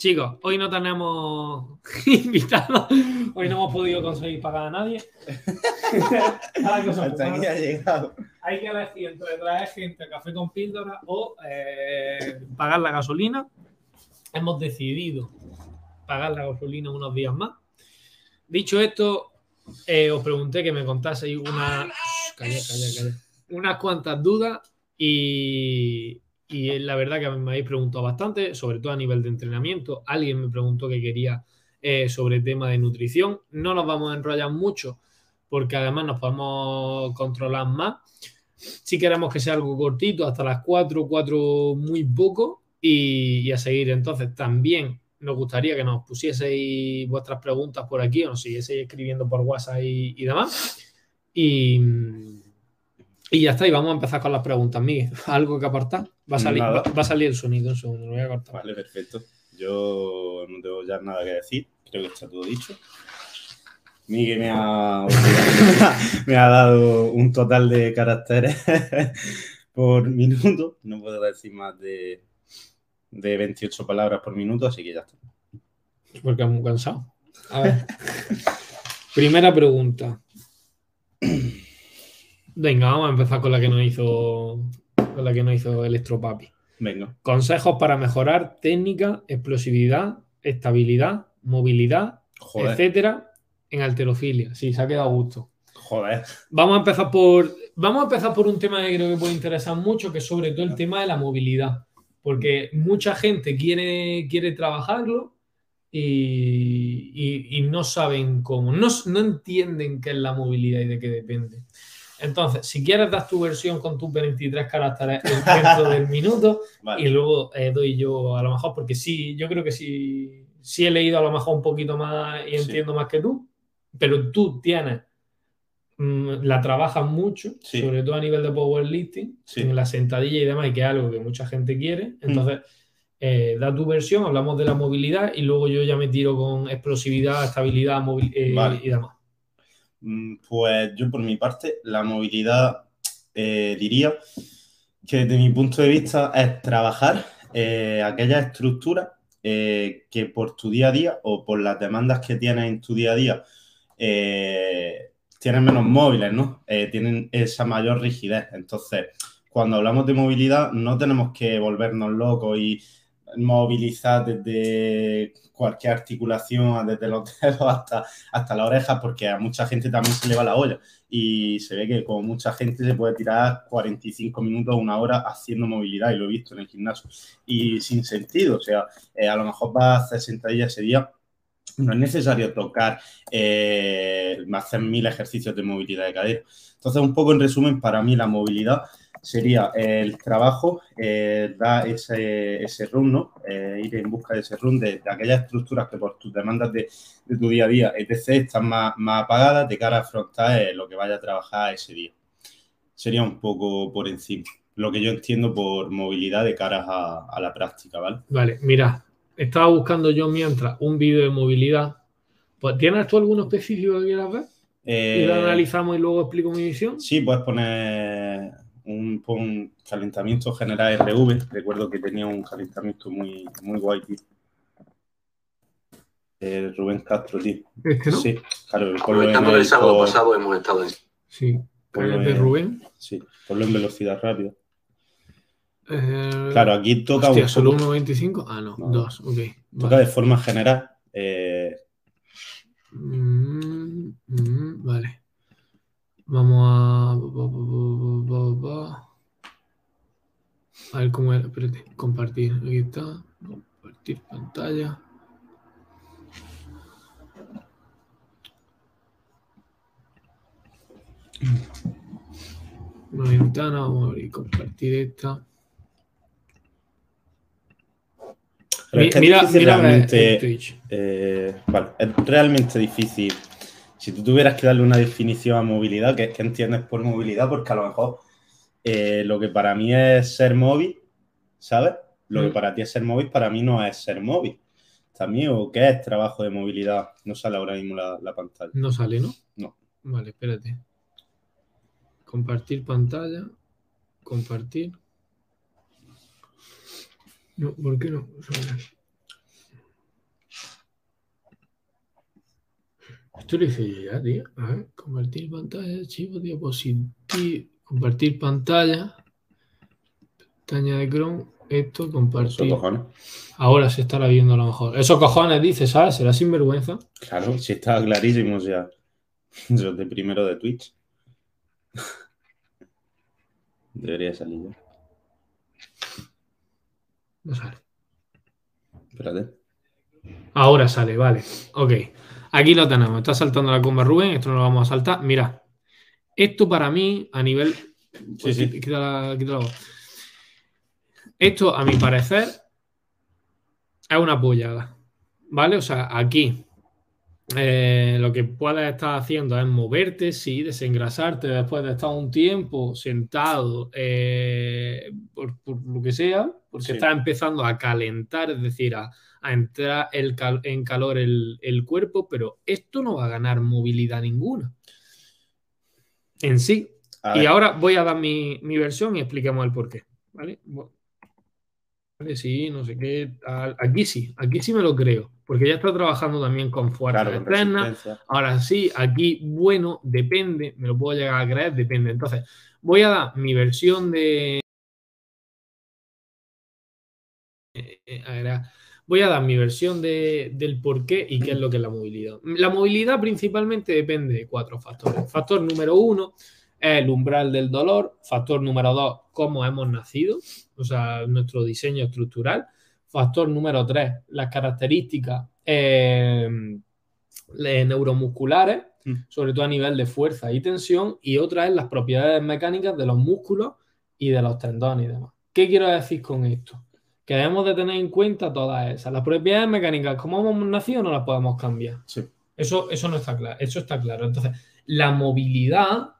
Chicos, hoy no tenemos invitados. Hoy no hemos podido conseguir pagar a nadie. Hasta aquí ha llegado. Hay que elegir entre traer gente a café con píldora o eh, pagar la gasolina. Hemos decidido pagar la gasolina unos días más. Dicho esto, eh, os pregunté que me contaseis una, Calla, calla, calla. unas cuantas dudas y, y la verdad que me habéis preguntado bastante, sobre todo a nivel de entrenamiento. Alguien me preguntó que quería eh, sobre tema de nutrición. No nos vamos a enrollar mucho porque además nos podemos controlar más. Si queremos que sea algo cortito, hasta las 4, 4 muy poco y, y a seguir. Entonces también nos gustaría que nos pusieseis vuestras preguntas por aquí o nos siguieseis escribiendo por WhatsApp y, y demás. Y, y ya está, y vamos a empezar con las preguntas, Miguel. ¿Algo que aportar? Va a salir, va, va a salir el sonido, un segundo, lo voy a cortar. Vale, perfecto. Yo no tengo ya nada que decir. Creo que está todo dicho. Miguel me ha, me ha dado un total de caracteres por minuto. No puedo decir más de, de 28 palabras por minuto, así que ya está. Porque es muy cansado. A ver. Primera pregunta. Venga, vamos a empezar con la que nos hizo. Con la que nos hizo Electropapi. Venga. Consejos para mejorar técnica, explosividad, estabilidad, movilidad, Joder, etcétera, en alterofilia. Sí, se ha quedado a gusto. joder. Vamos a empezar por. Vamos a empezar por un tema que creo que puede interesar mucho, que es sobre todo el tema de la movilidad. Porque mucha gente quiere, quiere trabajarlo y, y- y no saben cómo, no, no entienden qué es la movilidad y de qué depende. Entonces, si quieres, das tu versión con tus 23 caracteres dentro del minuto y luego eh, doy yo a lo mejor, porque sí, yo creo que sí, sí he leído a lo mejor un poquito más y Sí. entiendo más que tú, pero tú tienes, mm, la trabajas mucho, Sí. sobre todo a nivel de powerlifting, Sí. en la sentadilla y demás, y que es algo que mucha gente quiere. Entonces, eh, da tu versión, hablamos de la movilidad y luego yo ya me tiro con explosividad, estabilidad eh, Vale. y demás. Mm, Pues yo por mi parte, la movilidad eh, diría que desde mi punto de vista es trabajar eh, aquellas estructuras eh, que por tu día a día o por las demandas que tienes en tu día a día eh, tienen menos móviles, ¿no? Tienen esa mayor rigidez. Entonces, cuando hablamos de movilidad, no tenemos que volvernos locos y movilizar desde cualquier articulación, desde los dedos hasta, hasta la oreja, porque a mucha gente también se le va la olla. Y se ve que como mucha gente se puede tirar 45 minutos, una hora haciendo movilidad, y lo he visto en el gimnasio. Y sin sentido, o sea, eh, a lo mejor vas a hacer sentadillas ese día, no es necesario tocar, eh, hacer mil ejercicios de movilidad de cadera. Entonces, un poco en resumen, para mí la movilidad sería el trabajo, eh, dar ese, ese run, ¿no? Eh, ir en busca de ese run, de, de aquellas estructuras que por tus demandas de, de tu día a día, etc., están más, más apagadas de cara a afrontar eh, lo que vaya a trabajar ese día. Sería un poco por encima, lo que yo entiendo por movilidad de cara a, a la práctica, ¿vale? Vale, mira, estaba buscando yo mientras un vídeo de movilidad. Pues, ¿Tienes tú alguno específico que quieras ver? Y Eh, lo analizamos y luego explico mi visión. Sí, puedes poner un, calentamiento general RV. Recuerdo que tenía un calentamiento muy, muy guay, tío. Eh, Rubén Castro, tío. Este, ¿no? Sí. Sí, claro, Aprovechando el el sábado por- pasado hemos estado en Ponlo ¿Es de en- Rubén. sí, ponlo en velocidad rápida. Eh, Claro, aquí toca, hostia, un ¿solo poco- 1.25? Ah, no, No. 2, ok. toca Vale. de forma general. eh, Mm, mm, vale. Vamos a... A ver cómo era. Espérate, compartir. Aquí está. Compartir pantalla. Una ventana, vamos a abrir, compartir esta. pero es Mi- que es mira, difícil mira realmente- Twitch. Eh, vale, es realmente difícil. Si tú tuvieras que darle una definición a movilidad, ¿qué, qué entiendes por movilidad? Porque a lo mejor eh, lo que para mí es ser móvil, ¿sabes? Lo que Mm. para ti es ser móvil, para mí no es ser móvil. También, ¿o qué es trabajo de movilidad? No sale ahora mismo la, la pantalla. No sale, ¿no? No. Vale, espérate. Compartir pantalla. Compartir. No, ¿por qué no? Esto lo hice yo ya, tío. A ver, convertir pantalla, archivo, diapositiva, compartir pantalla, pestaña de Chrome, esto, Esos compartir. cojones. Ahora se estará viendo a lo mejor. Esos cojones, dice, ¿sabes? Será sinvergüenza. Claro, sí estaba clarísimo, o sea, eso de primero de Twitch. Debería salir ya. No sale. Espérate. Ahora sale, vale. Ok. Aquí lo tenemos. Está saltando la comba Rubén. Esto no lo vamos a saltar. Mira. Esto para mí, a nivel. Sí, sí. Quita la- quita la voz. Esto, a mi parecer, es una pollada. ¿Vale? O sea, aquí. Eh, lo que puedes estar haciendo es moverte, sí, desengrasarte después de estar un tiempo sentado, eh, por, por lo que sea, porque Sí. estás empezando a calentar, es decir, a, a entrar el cal- en calor el, el cuerpo, pero esto no va a ganar movilidad ninguna en sí. Y ahora voy a dar mi, mi versión y expliquemos el porqué. ¿Vale? Vale, sí, no sé qué. tal. Aquí sí, aquí sí me lo creo, porque ya está trabajando también con fuerzas claro, resistencia. Ahora sí, aquí, bueno, depende, me lo puedo llegar a creer, depende. Entonces, voy a dar mi versión de. eh, eh, voy a dar mi versión de- del por qué y qué es lo que es la movilidad. La movilidad principalmente depende de cuatro factores. Factor número uno es el umbral del dolor. Factor número dos, cómo hemos nacido, o sea, nuestro diseño estructural. Factor número tres, las características eh, le- neuromusculares, Mm. sobre todo a nivel de fuerza y tensión. Y otra es las propiedades mecánicas de los músculos y de los tendones y demás. ¿Qué quiero decir con esto? Que debemos de tener en cuenta todas esas. Las propiedades mecánicas, como hemos nacido, no las podemos cambiar. Sí. Eso, eso no está claro. Eso está claro. Entonces, la movilidad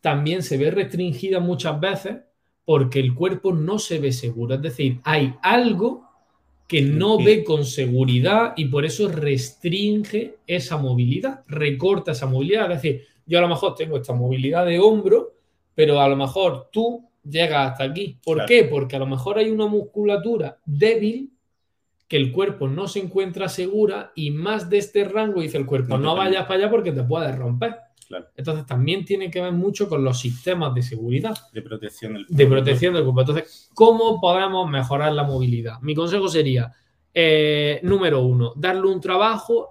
también se ve restringida muchas veces porque el cuerpo no se ve seguro. Es decir, hay algo que no ve con seguridad y por eso restringe esa movilidad, recorta esa movilidad. Es decir, yo a lo mejor tengo esta movilidad de hombro, pero a lo mejor tú llegas hasta aquí. ¿Por Claro. qué? Porque a lo mejor hay una musculatura débil que el cuerpo no se encuentra segura y más de este rango dice el cuerpo, No vayas para allá porque te puedes romper. Claro. Entonces también tiene que ver mucho con los sistemas de seguridad, De protección del de protección del cuerpo. Entonces, ¿cómo podemos mejorar la movilidad? Mi consejo sería, eh, número uno, darle un trabajo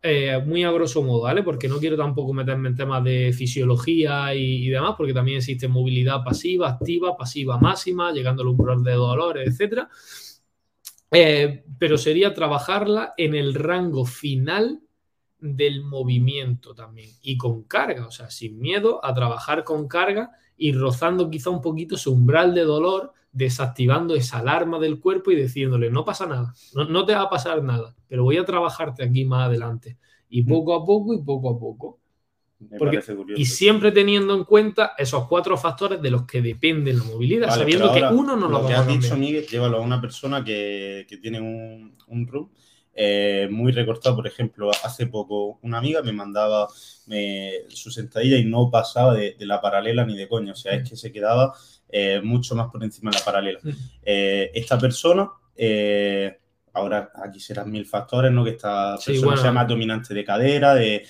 eh, muy a grosso modo, ¿vale? Porque no quiero tampoco meterme en temas de fisiología y, y demás, porque también existe movilidad pasiva, activa, pasiva máxima, llegando al umbral de dolores, etcétera. Eh, pero sería trabajarla en el rango final del movimiento también y con carga, o sea, sin miedo a trabajar con carga y rozando quizá un poquito su umbral de dolor, desactivando esa alarma del cuerpo y diciéndole, no pasa nada, no, no te va a pasar nada, pero voy a trabajarte aquí más adelante. Y poco a poco y poco a poco. Porque-. Y siempre teniendo en cuenta esos cuatro factores de los que depende la movilidad, Vale, sabiendo que uno no lo lo que va a has dicho. Miguel, llévalo a una persona que, que tiene un, un room eh, muy recortado. Por ejemplo, hace poco una amiga me mandaba me- su sentadilla y no pasaba de, de la paralela ni de coña. O sea, es que se quedaba eh, mucho más por encima de la paralela. Mm. Eh, esta persona, ahora aquí serán mil factores, ¿no? Que esta Sí, persona bueno. sea más dominante de cadera, de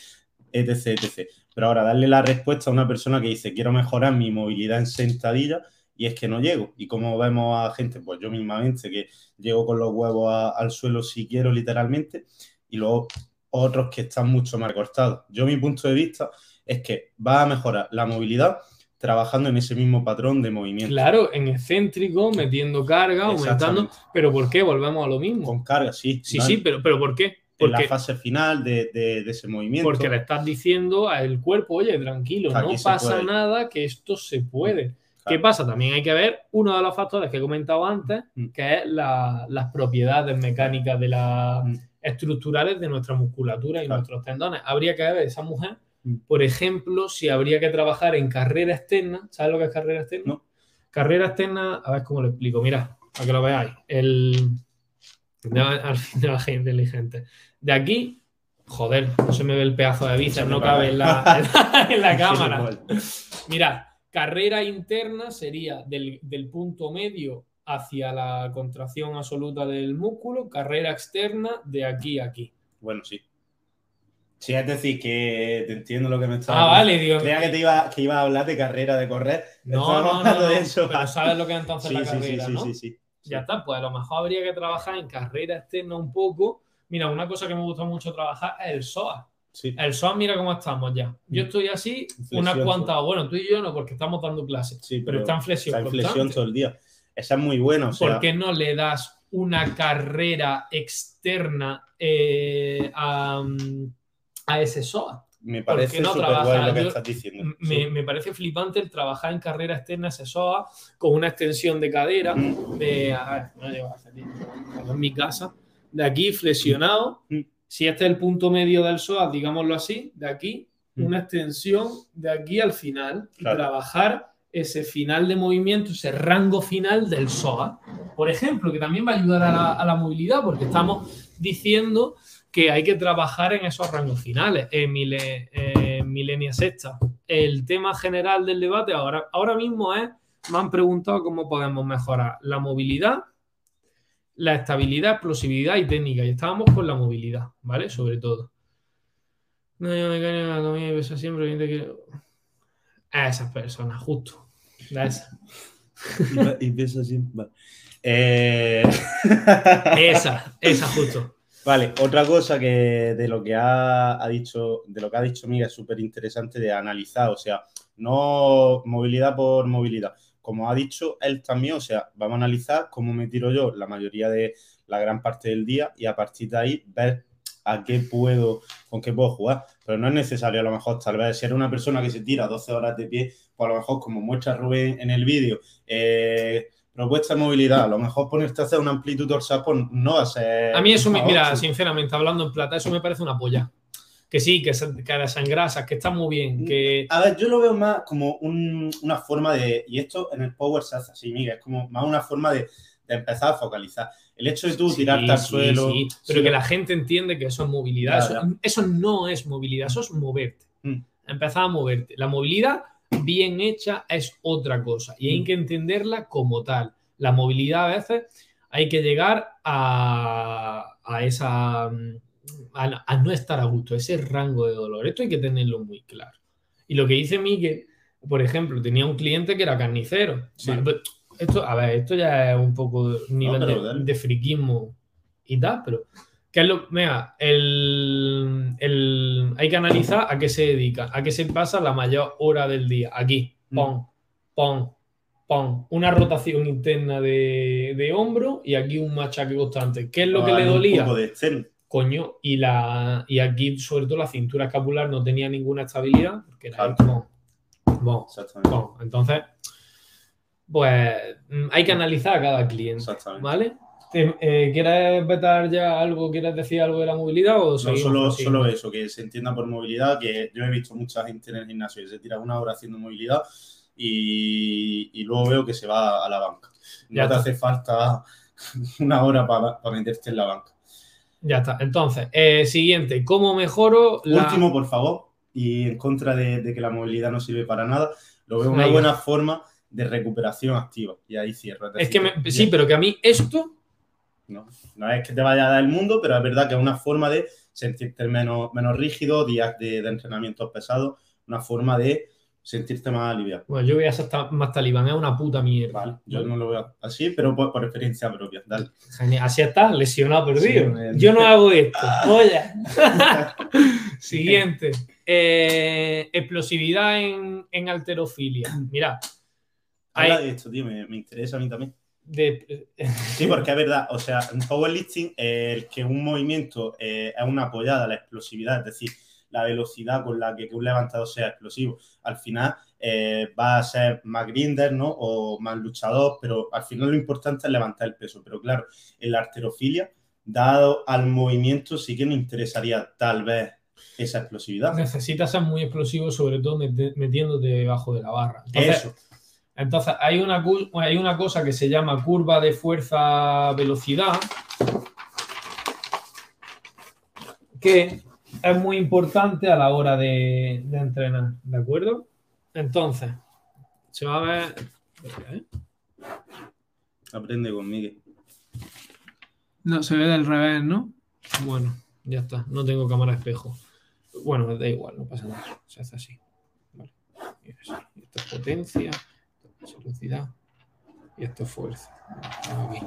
etc, etc. Pero ahora darle la respuesta a una persona que dice, quiero mejorar mi movilidad en sentadilla y es que no llego. Y como vemos a gente, pues yo mismamente, que llego con los huevos a- al suelo si quiero literalmente, y luego otros que están mucho más cortados. Yo mi punto de vista es que va a mejorar la movilidad trabajando en ese mismo patrón de movimiento. Claro, en excéntrico, metiendo carga, aumentando. ¿Pero por qué? Volvemos a lo mismo. Con carga, sí. Sí, ¿vale? sí, pero, pero ¿por qué? En la Porque, fase final de, de- de ese movimiento. porque le estás diciendo al cuerpo, oye, tranquilo, Aquí no pasa puede. nada, que esto se puede. ¿Qué pasa? También hay que ver uno de los factores que he comentado antes, Mm. que es la- las propiedades mecánicas de las Mm. estructurales de nuestra musculatura y Claro. nuestros tendones. Habría que ver esa mujer, Mm. por ejemplo, si habría que trabajar en carrera externa. ¿Sabes lo que es carrera externa? No. Carrera externa, a ver cómo lo explico. Mira, para que lo veáis. El... de- al fin de la gente inteligente. De aquí, joder, no se me ve el pedazo de bíceps, no cabe en la, en la cámara. Mira, carrera interna sería del, del punto medio hacia la contracción absoluta del músculo, carrera externa de aquí a aquí. Bueno, sí. Sí, es decir, que te entiendo lo que me estás Ah, vale, digo. Creía que te iba, que iba a hablar de carrera, de correr. No, Estábamos no, no, hablando de no, eso. pero sabes lo que es entonces Sí, la sí, sí, carrera, sí, ¿no? sí, sí. Ya está, pues a lo mejor habría que trabajar en carrera externa un poco. Mira, una cosa que me gusta mucho trabajar es el SOA. Sí. El SOA, mira cómo estamos ya. Yo estoy así unas cuantas, bueno, tú y yo no, porque estamos dando clases, Sí, pero está en flexión. está en flexión constante. todo el día. Esa es muy buena, o sea, ¿Por qué no le das una carrera externa eh, a, a ese SOA? me parece no trabaja? guay lo que Yo- estás diciendo. Me, Sí. me parece flipante el trabajar en carrera externa ese SOA con una extensión de cadera Mm. de, a ver, no llego a bien, en mi casa, de aquí flexionado. Mm. Si este es el punto medio del SOA, digámoslo así, de aquí, Mm. una extensión de aquí al final y trabajar ese final de movimiento, ese rango final del SOA. Por ejemplo, que también va a ayudar a la, a la movilidad, porque estamos diciendo que hay que trabajar en esos rangos finales. En Milenia Sexta, el tema general del debate ahora, ahora mismo es, me han preguntado cómo podemos mejorar la movilidad, la estabilidad, explosividad y técnica. Y estábamos con la movilidad, ¿vale? Sobre todo. No, yo mecánica, anatomía y peso siempre. que- A esas personas, justo. A esas. Y, así. Vale. Eh, Esa, esa, justo. Vale, otra cosa que de lo que ha, ha dicho, de lo que ha dicho Miguel es súper interesante de analizar, o sea, no movilidad por movilidad. Como ha dicho él también, o sea, vamos a analizar cómo me tiro yo la mayoría de la gran parte del día y a partir de ahí ver a qué puedo, con qué puedo jugar. Pero no es necesario, a lo mejor, tal vez, si eres una persona que se tira 12 horas de pie, pues a lo mejor, como muestra Rubén en el vídeo, eh, propuesta de movilidad, a lo mejor ponerte a hacer una amplitud dorsal, pues no va a ser. A mí eso, me, mira, sinceramente, hablando en plata, eso me parece una polla. Que sí, que, se- que desengrasas, que está muy bien, que... A ver, yo lo veo más como un- una forma de. Y esto en el Power se hace así, Miguel, es como más una forma de, de empezar a focalizar. El hecho de tú Sí, tirarte al suelo. sí, pero que la gente entiende que eso es movilidad. Eso, eso no es movilidad, eso es moverte. Mm. Empezar a moverte. La movilidad bien hecha es otra cosa y hay Mm. que entenderla como tal. La movilidad a veces hay que llegar a, a esa. A, a no estar a gusto, ese rango de dolor. Esto hay que tenerlo muy claro. Y lo que dice Miguel, por ejemplo, tenía un cliente que era carnicero. Sí. Vale, pues, esto, a ver, esto ya es un poco nivel pero de, de friquismo y tal, pero ¿qué es lo? Mira, el, el- hay que analizar a qué se dedica, a qué se pasa la mayor hora del día. Aquí, Mm. pon, pon, pon. Una rotación interna de, de hombro y aquí un machaque constante. ¿Qué es lo que le un dolía? poco de. Coño, y, la, y aquí, sobre todo, la cintura escapular no tenía ninguna estabilidad, porque era Claro. como, bon. Entonces, pues mm, hay que analizar a cada cliente, Exactamente. ¿vale? Eh, ¿Quieres vetar ya algo? ¿Quieres decir algo de la movilidad o No solo, solo eso, que se entienda por movilidad, que yo he visto mucha gente en el gimnasio que se tira una hora haciendo movilidad y, y luego veo que se va a la banca. No Ya te está. hace falta una hora para meterte en la banca. Ya está. Entonces, eh, siguiente, ¿cómo mejoro la... Último, por favor, y en contra de, de que la movilidad no sirve para nada, lo veo una Venga. buena forma de recuperación activa. Y ahí cierro. Es que me- sí, pero que a mí esto No, no es que te vaya a dar el mundo, pero es verdad que es una forma de sentirte menos, menos rígido, días de, de entrenamientos pesados, una forma de sentirte más aliviado. Bueno, yo voy a ser más talibán, es una puta mierda. Vale, yo no lo veo así, pero por, por experiencia propia. Dale. Así está, lesionado, perdido. Sí, Yo no hago esto. Oye. Siguiente. Eh, explosividad en, en alterofilia. Mira, Habla hay de esto, tío, me, me interesa a mí también. de, Sí, porque es verdad, o sea, en powerlifting, eh, el que un movimiento eh, es una apoyada a la explosividad, es decir, la velocidad con la que, que un levantado sea explosivo, al final eh, va a ser más grinder, ¿no? O más luchador, pero al final lo importante es levantar el peso. Pero claro, en la arterofilia, dado al movimiento, sí que me interesaría tal vez esa explosividad. necesitas ser muy explosivo, sobre todo meti- metiéndote debajo de la barra. Entonces, Eso. entonces hay, una, hay una cosa que se llama curva de fuerza-velocidad que es muy importante a la hora de, de entrenar, ¿de acuerdo? Entonces, se va a ver... ¿eh? Aprende conmigo. No, se ve del revés, ¿no? Bueno, ya está, no tengo cámara espejo. Bueno, da igual, no pasa nada. Se hace así. Vale. Y esto es potencia, esto es velocidad y esto es fuerza. Aquí.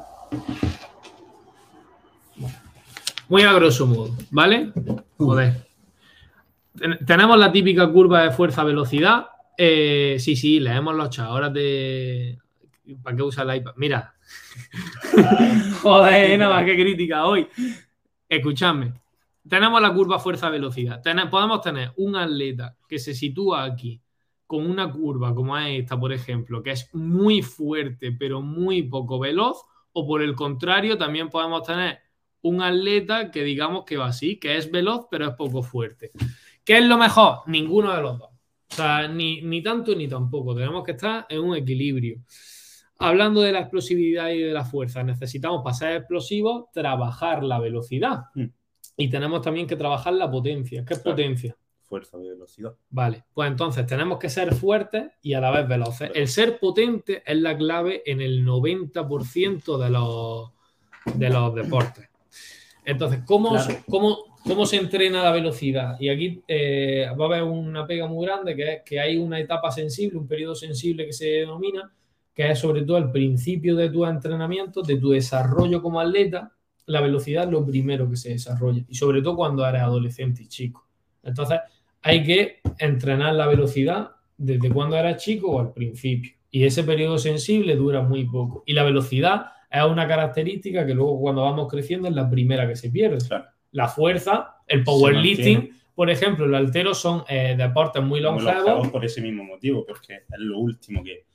Bueno. Muy a grosso modo, ¿vale? Joder. Ten- tenemos la típica curva de fuerza-velocidad. Eh, sí, sí, leemos los. Ahora te. ¿Para qué usa el iPad? Mira. Joder, nada más que crítica hoy. Escuchadme. Tenemos la curva fuerza-velocidad. Podemos tener un atleta que se sitúa aquí con una curva como es esta, por ejemplo, que es muy fuerte pero muy poco veloz, o por el contrario, también podemos tener un atleta que digamos que va así, que es veloz pero es poco fuerte. ¿Qué es lo mejor? Ninguno de los dos. O sea, ni, ni tanto ni tampoco. Tenemos que estar en un equilibrio. Hablando de la explosividad y de la fuerza, necesitamos para ser explosivos trabajar la velocidad. Mm. Y tenemos también que trabajar la potencia. ¿Qué es Claro. potencia? Fuerza de velocidad. Vale, pues entonces tenemos que ser fuertes y a la vez veloces. El ser potente es la clave en el 90% de los, de los deportes. Entonces, ¿cómo, Claro. cómo, cómo se entrena la velocidad? Y aquí eh, va a haber una pega muy grande, que es que hay una etapa sensible, un periodo sensible que se denomina, que es sobre todo el principio de tu entrenamiento, de tu desarrollo como atleta. La velocidad es lo primero que se desarrolla, y sobre todo cuando eres adolescente y chico. Entonces, hay que entrenar la velocidad desde cuando eras chico o al principio. Y ese periodo sensible dura muy poco. Y la velocidad es una característica que luego cuando vamos creciendo es la primera que se pierde. Claro. La fuerza, el powerlifting, por ejemplo, el altero son eh, deportes muy longevos. por ese mismo motivo, porque es lo último que.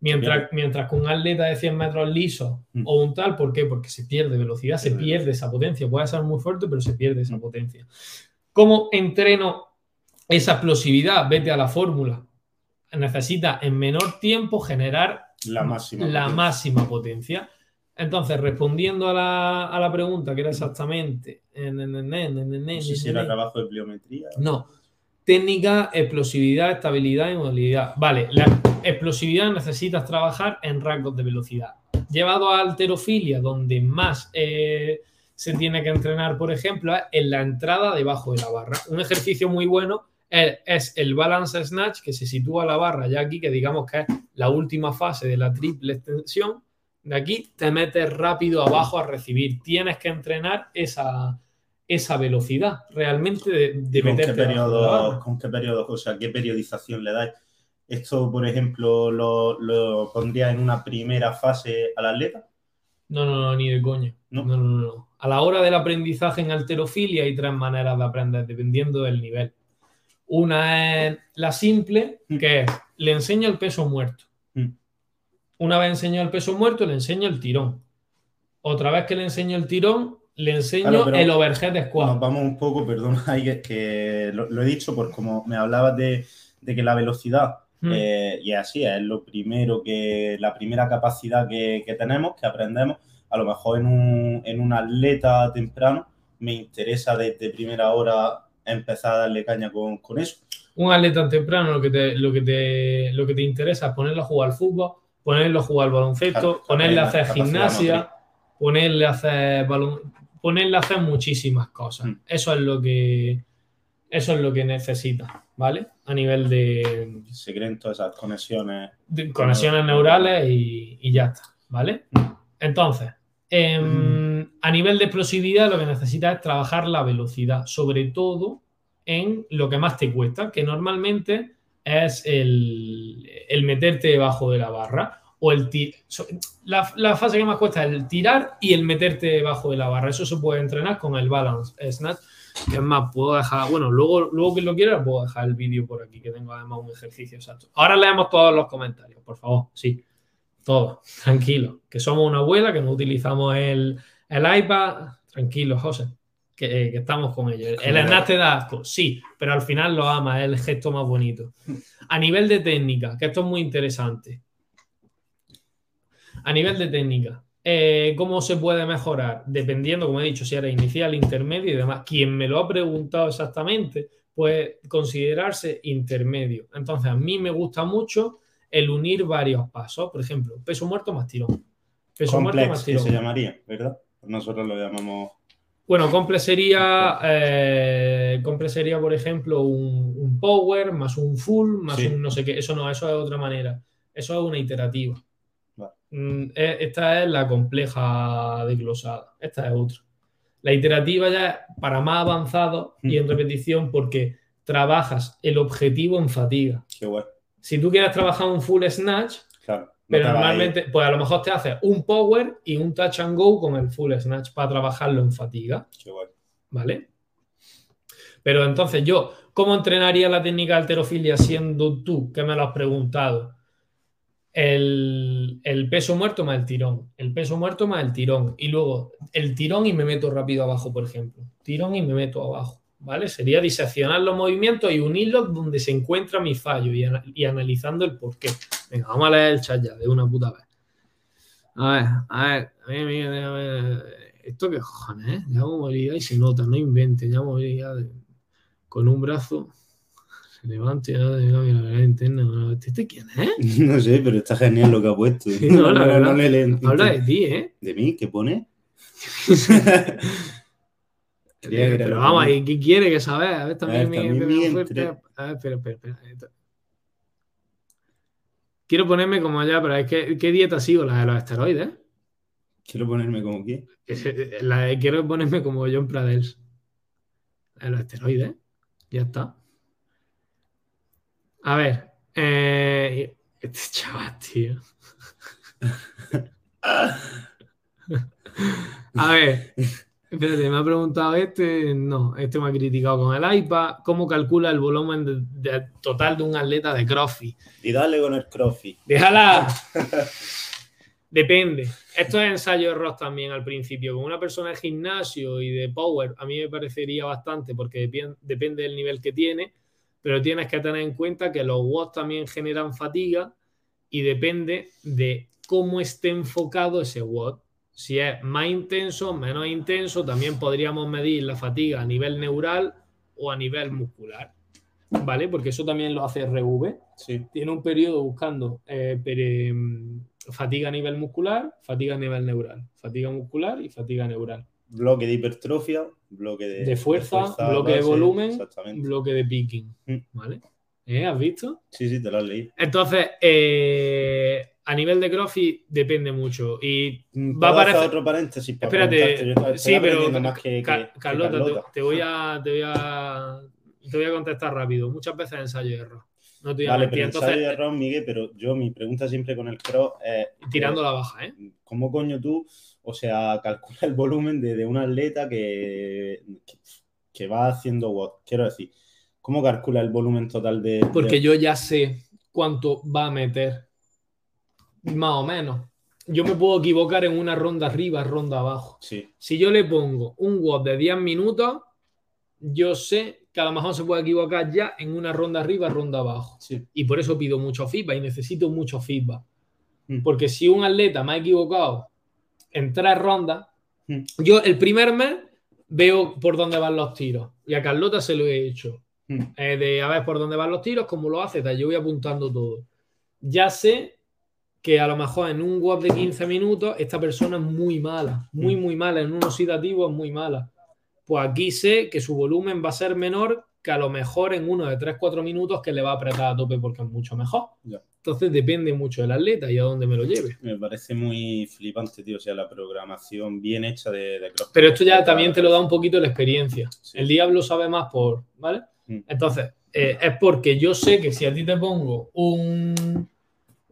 Mientras, mientras que un atleta de 100 metros liso Mm. o un tal, ¿por qué? Porque se pierde velocidad, se Pierde pierde esa potencia. Puede ser muy fuerte, pero se pierde esa Mm. potencia. ¿Cómo entreno esa explosividad? Vete a la fórmula. Necesita en menor tiempo generar La máxima. la potencia. máxima potencia. Entonces, respondiendo a la, a la pregunta, que era exactamente. No sé si era trabajo de pliometría. no. Técnica, explosividad, estabilidad y movilidad. Vale, la explosividad necesitas trabajar en rangos de velocidad. Llevado a alterofilia, donde más eh, se tiene que entrenar, por ejemplo, es en la entrada debajo de la barra. Un ejercicio muy bueno es, es el balance snatch, que se sitúa la barra ya aquí, que digamos que es la última fase de la triple extensión. De aquí te metes rápido abajo a recibir. Tienes que entrenar esa, esa velocidad realmente de, de ¿Y ¿Con qué, meterte la periodo. ¿Con qué periodo, o sea, qué periodización le dais? Esto, por ejemplo, lo, lo pondría en una primera fase al atleta. No, no, no, ni de coña. ¿No? No, no, no, no. A la hora del aprendizaje en alterofilia hay tres maneras de aprender, dependiendo del nivel. Una es la simple, Mm. que es le enseño el peso muerto. Mm. Una vez enseño el peso muerto, le enseño el tirón. Otra vez que le enseño el tirón, le enseño Claro, el overhead squat. Nos vamos un poco, perdón, ahí que, que lo, lo he dicho, por como me hablabas de, de que la velocidad, Mm. eh, y así es lo primero que, la primera capacidad que, que tenemos, que aprendemos, a lo mejor en un, en un atleta temprano, me interesa desde primera hora empezar a darle caña con, con eso. un atleta temprano lo que te, lo que te, lo que te interesa es ponerlo a jugar al fútbol, ponerlo a jugar al baloncesto, ponerle a hacer gimnasia, ponerle a hacer balon- ponerle a hacer muchísimas cosas. Mm. Eso es lo que eso es lo que necesita, ¿vale? A nivel de, Se creen todas esas conexiones. de conexiones neurales y, y ya está, ¿vale? Mm. Entonces, em, a nivel de explosividad lo que necesitas es trabajar la velocidad, sobre todo en lo que más te cuesta, que normalmente es el, el meterte debajo de la barra o el ti- so- la, la fase que más cuesta es el tirar y el meterte debajo de la barra. Eso se puede entrenar con el balance snatch. Que es más, puedo dejar, bueno, luego, luego que lo quiera, puedo dejar el vídeo por aquí, que tengo además un ejercicio exacto. Ahora leemos todos los comentarios, por favor, sí. Todo, tranquilo. Que somos una abuela, que no utilizamos el, el iPad. Tranquilo, José, que, que estamos con ellos. El snatch te da asco, sí, pero al final lo ama, es el gesto más bonito. A nivel de técnica, que esto es muy interesante. A nivel de técnica, eh, ¿cómo se puede mejorar? Dependiendo, como he dicho, si era inicial, intermedio y demás. Quien me lo ha preguntado exactamente puede considerarse intermedio. Entonces, a mí me gusta mucho el unir varios pasos. Por ejemplo, peso muerto más tirón. Peso muerto Complex, más que tirón. se llamaría, ¿verdad? Nosotros lo llamamos Bueno, comple sería, eh, sería, por ejemplo, un, un power más un full más Sí. un no sé qué. Eso no, eso es otra manera. Eso es una iterativa. Vale. Mm, e- Esta es la compleja desglosada. Esta es otra. La iterativa ya es para más avanzado y en Mm. repetición porque trabajas el objetivo en fatiga. Qué guay. Si tú quieres trabajar un full snatch, No pero normalmente, pues a lo mejor te haces un power y un touch and go con el full snatch para trabajarlo en fatiga. Qué. ¿Vale? Pero entonces yo, ¿cómo entrenaría la técnica de alterofilia siendo tú, que me lo has preguntado? El, el peso muerto más el tirón, el peso muerto más el tirón, y luego el tirón y me meto rápido abajo, por ejemplo. Tirón y me meto abajo, ¿vale? Sería diseccionar los movimientos y unirlos donde se encuentra mi fallo y, ana- y analizando el por qué. Venga, vamos a leer el chat ya, de una puta vez. A ver, a ver, a ver, a ver, esto qué cojones, ¿eh? Ya movilidad y se nota, no inventen, ya movilidad de- con un brazo se levanta y la gravedad interna. bueno, ¿Este quién es? No sé, pero está genial lo que ha puesto. Sí, no, la verdad. le. Habla de ti, ¿eh? ¿De mí? ¿Qué pone? Pero vamos, ¿y qué quiere que saber? A ver, también, A ver, también mi mi A ver, espera, espera, espera. Quiero ponerme como allá, pero es que ¿qué dieta sigo? La de los esteroides. Quiero ponerme como que. Ese- La de- quiero ponerme como John Pradels. La de los esteroides. Ya está. A ver. eh, este chaval, tío. A ver. Espérate, me ha preguntado este. No, este me ha criticado con el iPad. ¿Cómo calcula el volumen de- de- total de un atleta de CrossFit? Y dale con el crossfit. Déjala. Depende. Esto es ensayo de error también al principio. Con una persona de gimnasio y de power, a mí me parecería bastante porque depende del nivel que tiene, pero tienes que tener en cuenta que los watts también generan fatiga y depende de cómo esté enfocado ese watt. Si es más intenso, menos intenso, también podríamos medir la fatiga a nivel neural o a nivel muscular. ¿Vale? Porque eso también lo hace RV Sí. tiene un periodo buscando eh, pere- fatiga a nivel muscular, fatiga a nivel neural, fatiga muscular y fatiga neural. Bloque de hipertrofia, bloque de, De fuerza, bloque de volumen. Bloque de picking. Mm. ¿Vale? ¿Eh? ¿Has visto? Sí, sí, te lo has leído. Entonces, eh, a nivel de CrossFit depende mucho. Y Mm, va a ¿Puedo hacer parecer- otro paréntesis para Espérate, sí, pero que, Ca- que- Carlota, te- voy a, te, voy a, te voy a contestar rápido. Muchas veces ensayo y error. No te voy a Vale, pero Entonces, ensayo de error, Miguel, pero yo mi pregunta siempre con el cross es tirando la baja, ¿eh? ¿cómo coño tú, o sea, calcula el volumen de, de un atleta que, que, va haciendo watts? Quiero decir, ¿cómo calcula el volumen total de... Porque de- yo ya sé cuánto va a meter. Más o menos. Yo me puedo equivocar en una ronda arriba, ronda abajo. Sí, Si yo le pongo un watt de 10 minutos, yo sé que a lo mejor se puede equivocar ya en una ronda arriba, ronda abajo. sí. Y por eso pido mucho feedback y necesito mucho feedback. Mm. Porque si un atleta me ha equivocado en tres rondas, Mm. yo el primer mes veo por dónde van los tiros. Y a Carlota se lo he hecho. Mm. Eh, de a ver por dónde van los tiros, cómo lo hace, tal. yo voy apuntando todo. Ya sé que a lo mejor en un WhatsApp de 15 minutos esta persona es muy mala, muy, Mm. muy mala, en un oxidativo es muy mala. Pues aquí sé que su volumen va a ser menor que a lo mejor en uno de 3-4 minutos que le va a apretar a tope porque es mucho mejor. Ya. Entonces depende mucho del atleta y a dónde me lo lleve. Me parece muy flipante, tío. O sea, la programación bien hecha de, de CrossFit. Pero esto ya también te lo da un poquito la experiencia. Sí. El diablo sabe más por, ¿vale? Mm. Entonces, eh, es porque yo sé que si a ti te pongo un,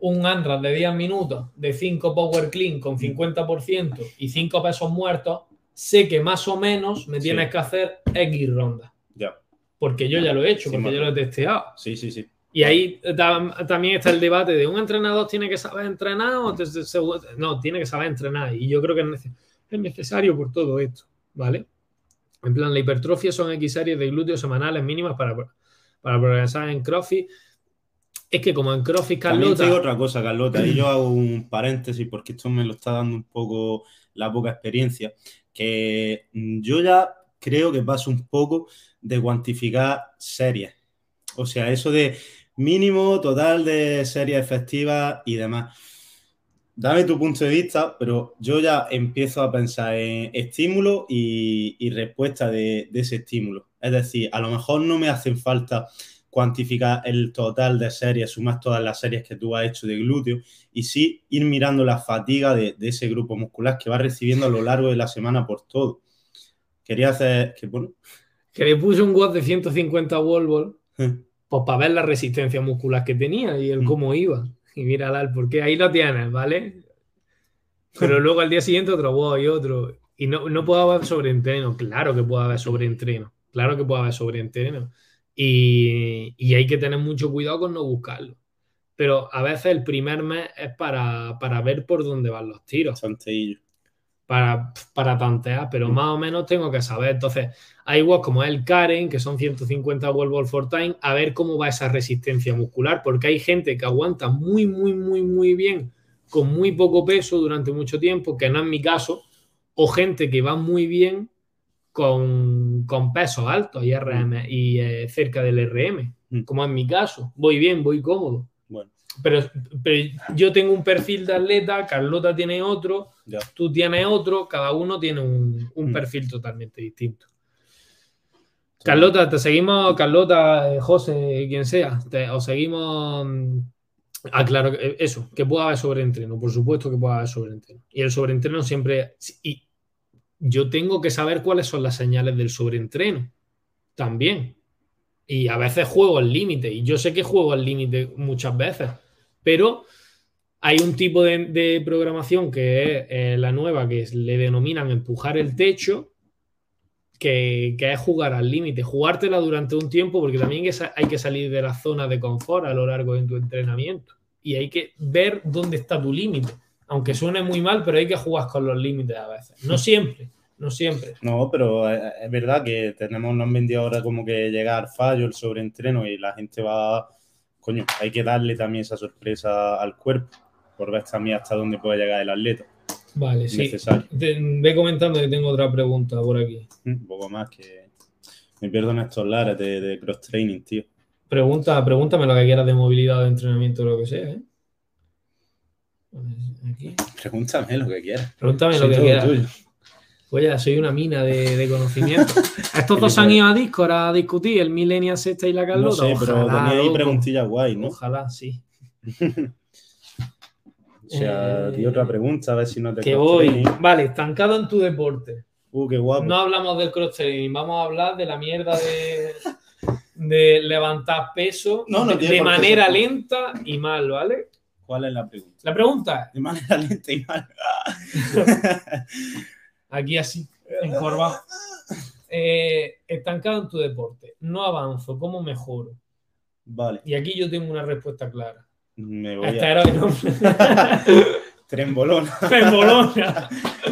un ANRAD de 10 minutos de 5 Power Clean con 50% y 5 pesos muertos, sé que más o menos me Sí. tienes que hacer X rondas. Ya. Porque yo ya lo he hecho, Sí, porque más yo lo he testeado. Sí, sí, sí. Y ahí tam- también está el debate de un entrenador tiene que saber entrenar o no, tiene que saber entrenar. Y yo creo que es nece- es necesario por todo esto, ¿vale? En plan, la hipertrofia son X series de glúteos semanales mínimas para, para progresar en CrossFit. Es que como en CrossFit, También te digo Carlota, otra cosa, Carlota, y yo hago un paréntesis porque esto me lo está dando un poco la poca experiencia, que mm, yo ya creo que paso un poco de cuantificar series. O sea, eso de mínimo total de series efectivas y demás. dame tu punto de vista, pero yo ya empiezo a pensar en estímulo y, y respuesta de, de, ese estímulo. Es decir, a lo mejor no me hacen falta cuantificar el total de series, sumar todas las series que tú has hecho de glúteo y sí ir mirando la fatiga de, de ese grupo muscular que va recibiendo a lo largo de la semana por todo. Quería hacer que, bueno. Que le puse un WOD de 150 wall ball, pues para ver la resistencia muscular que tenía y el cómo iba. Y mira el porqué. Ahí lo tienes, ¿vale? Pero luego al día siguiente otro WOD y otro. Y no, no puede haber sobreentreno. Claro que puede haber sobreentreno. Claro que puede haber sobreentreno. Y, y, hay que tener mucho cuidado con no buscarlo. Pero a veces el primer mes es para, para ver por dónde van los tiros. Tanteillo. Para, para tantear, pero más o menos tengo que saber. Entonces, hay igual como el Karen, que son 150 World Ball for Time, a ver cómo va esa resistencia muscular, porque hay gente que aguanta muy, muy, muy, muy bien con muy poco peso durante mucho tiempo, que no es mi caso, o gente que va muy bien con, con pesos altos y RM y eh, cerca del RM, mm. como en mi caso. Voy bien, voy cómodo. Bueno. Pero, pero, yo tengo un perfil de atleta, Carlota tiene otro, ya. tú tienes otro, cada uno tiene un, un mm. perfil totalmente distinto. Sí. Carlota, te seguimos, Carlota, eh, José, quien sea, te, os seguimos. Ah, claro, eso, que pueda haber sobreentreno, por supuesto que pueda haber sobreentreno. Y el sobreentreno siempre. Y, yo tengo que saber cuáles son las señales del sobreentreno también. Y a veces juego al límite, y yo sé que juego al límite muchas veces, pero hay un tipo de, programación que es eh, la nueva, que es, le denominan empujar el techo, que, que es jugar al límite, jugártela durante un tiempo, porque también hay que salir de la zona de confort a lo largo de tu entrenamiento. Y hay que ver dónde está tu límite aunque suene muy mal, pero hay que jugar con los límites a veces. No siempre, no siempre. No, pero es verdad que tenemos, nos han vendido ahora como que llegar fallo, el sobreentreno y la gente va, coño, hay que darle también esa sorpresa al cuerpo por ver también hasta dónde puede llegar el atleta. Vale, sí. Te, ve comentando que tengo otra pregunta por aquí. Un poco más que me pierdo en estos lares de, de cross training, tío. Pregunta, pregúntame lo que quieras de movilidad, de entrenamiento, lo que sea, ¿eh? Aquí. Pregúntame lo que quieras. Pregúntame soy lo que quieras. Pues ya, soy una mina de, de conocimiento. Estos dos han ido a Discord a discutir, el Millennial Sexta y la Carlota. No sé, pero tenía ahí preguntillas guay, ¿no? Ojalá, sí. o sea, eh, di otra pregunta, a ver si no te Que voy. Vale, estancado en tu deporte. Uh, qué guapo. No hablamos del cross training, vamos a hablar de la mierda de, de levantar peso no, no de, de manera lenta y mal, ¿vale? ¿Cuál es la pregunta? La pregunta. De manera lenta y mal. Aquí así, encorvado. Eh, estancado en tu deporte. No avanzo. ¿Cómo mejoro? Vale. Y aquí yo tengo una respuesta clara. Me voy Hasta a... no. Trembolona. Trembolona.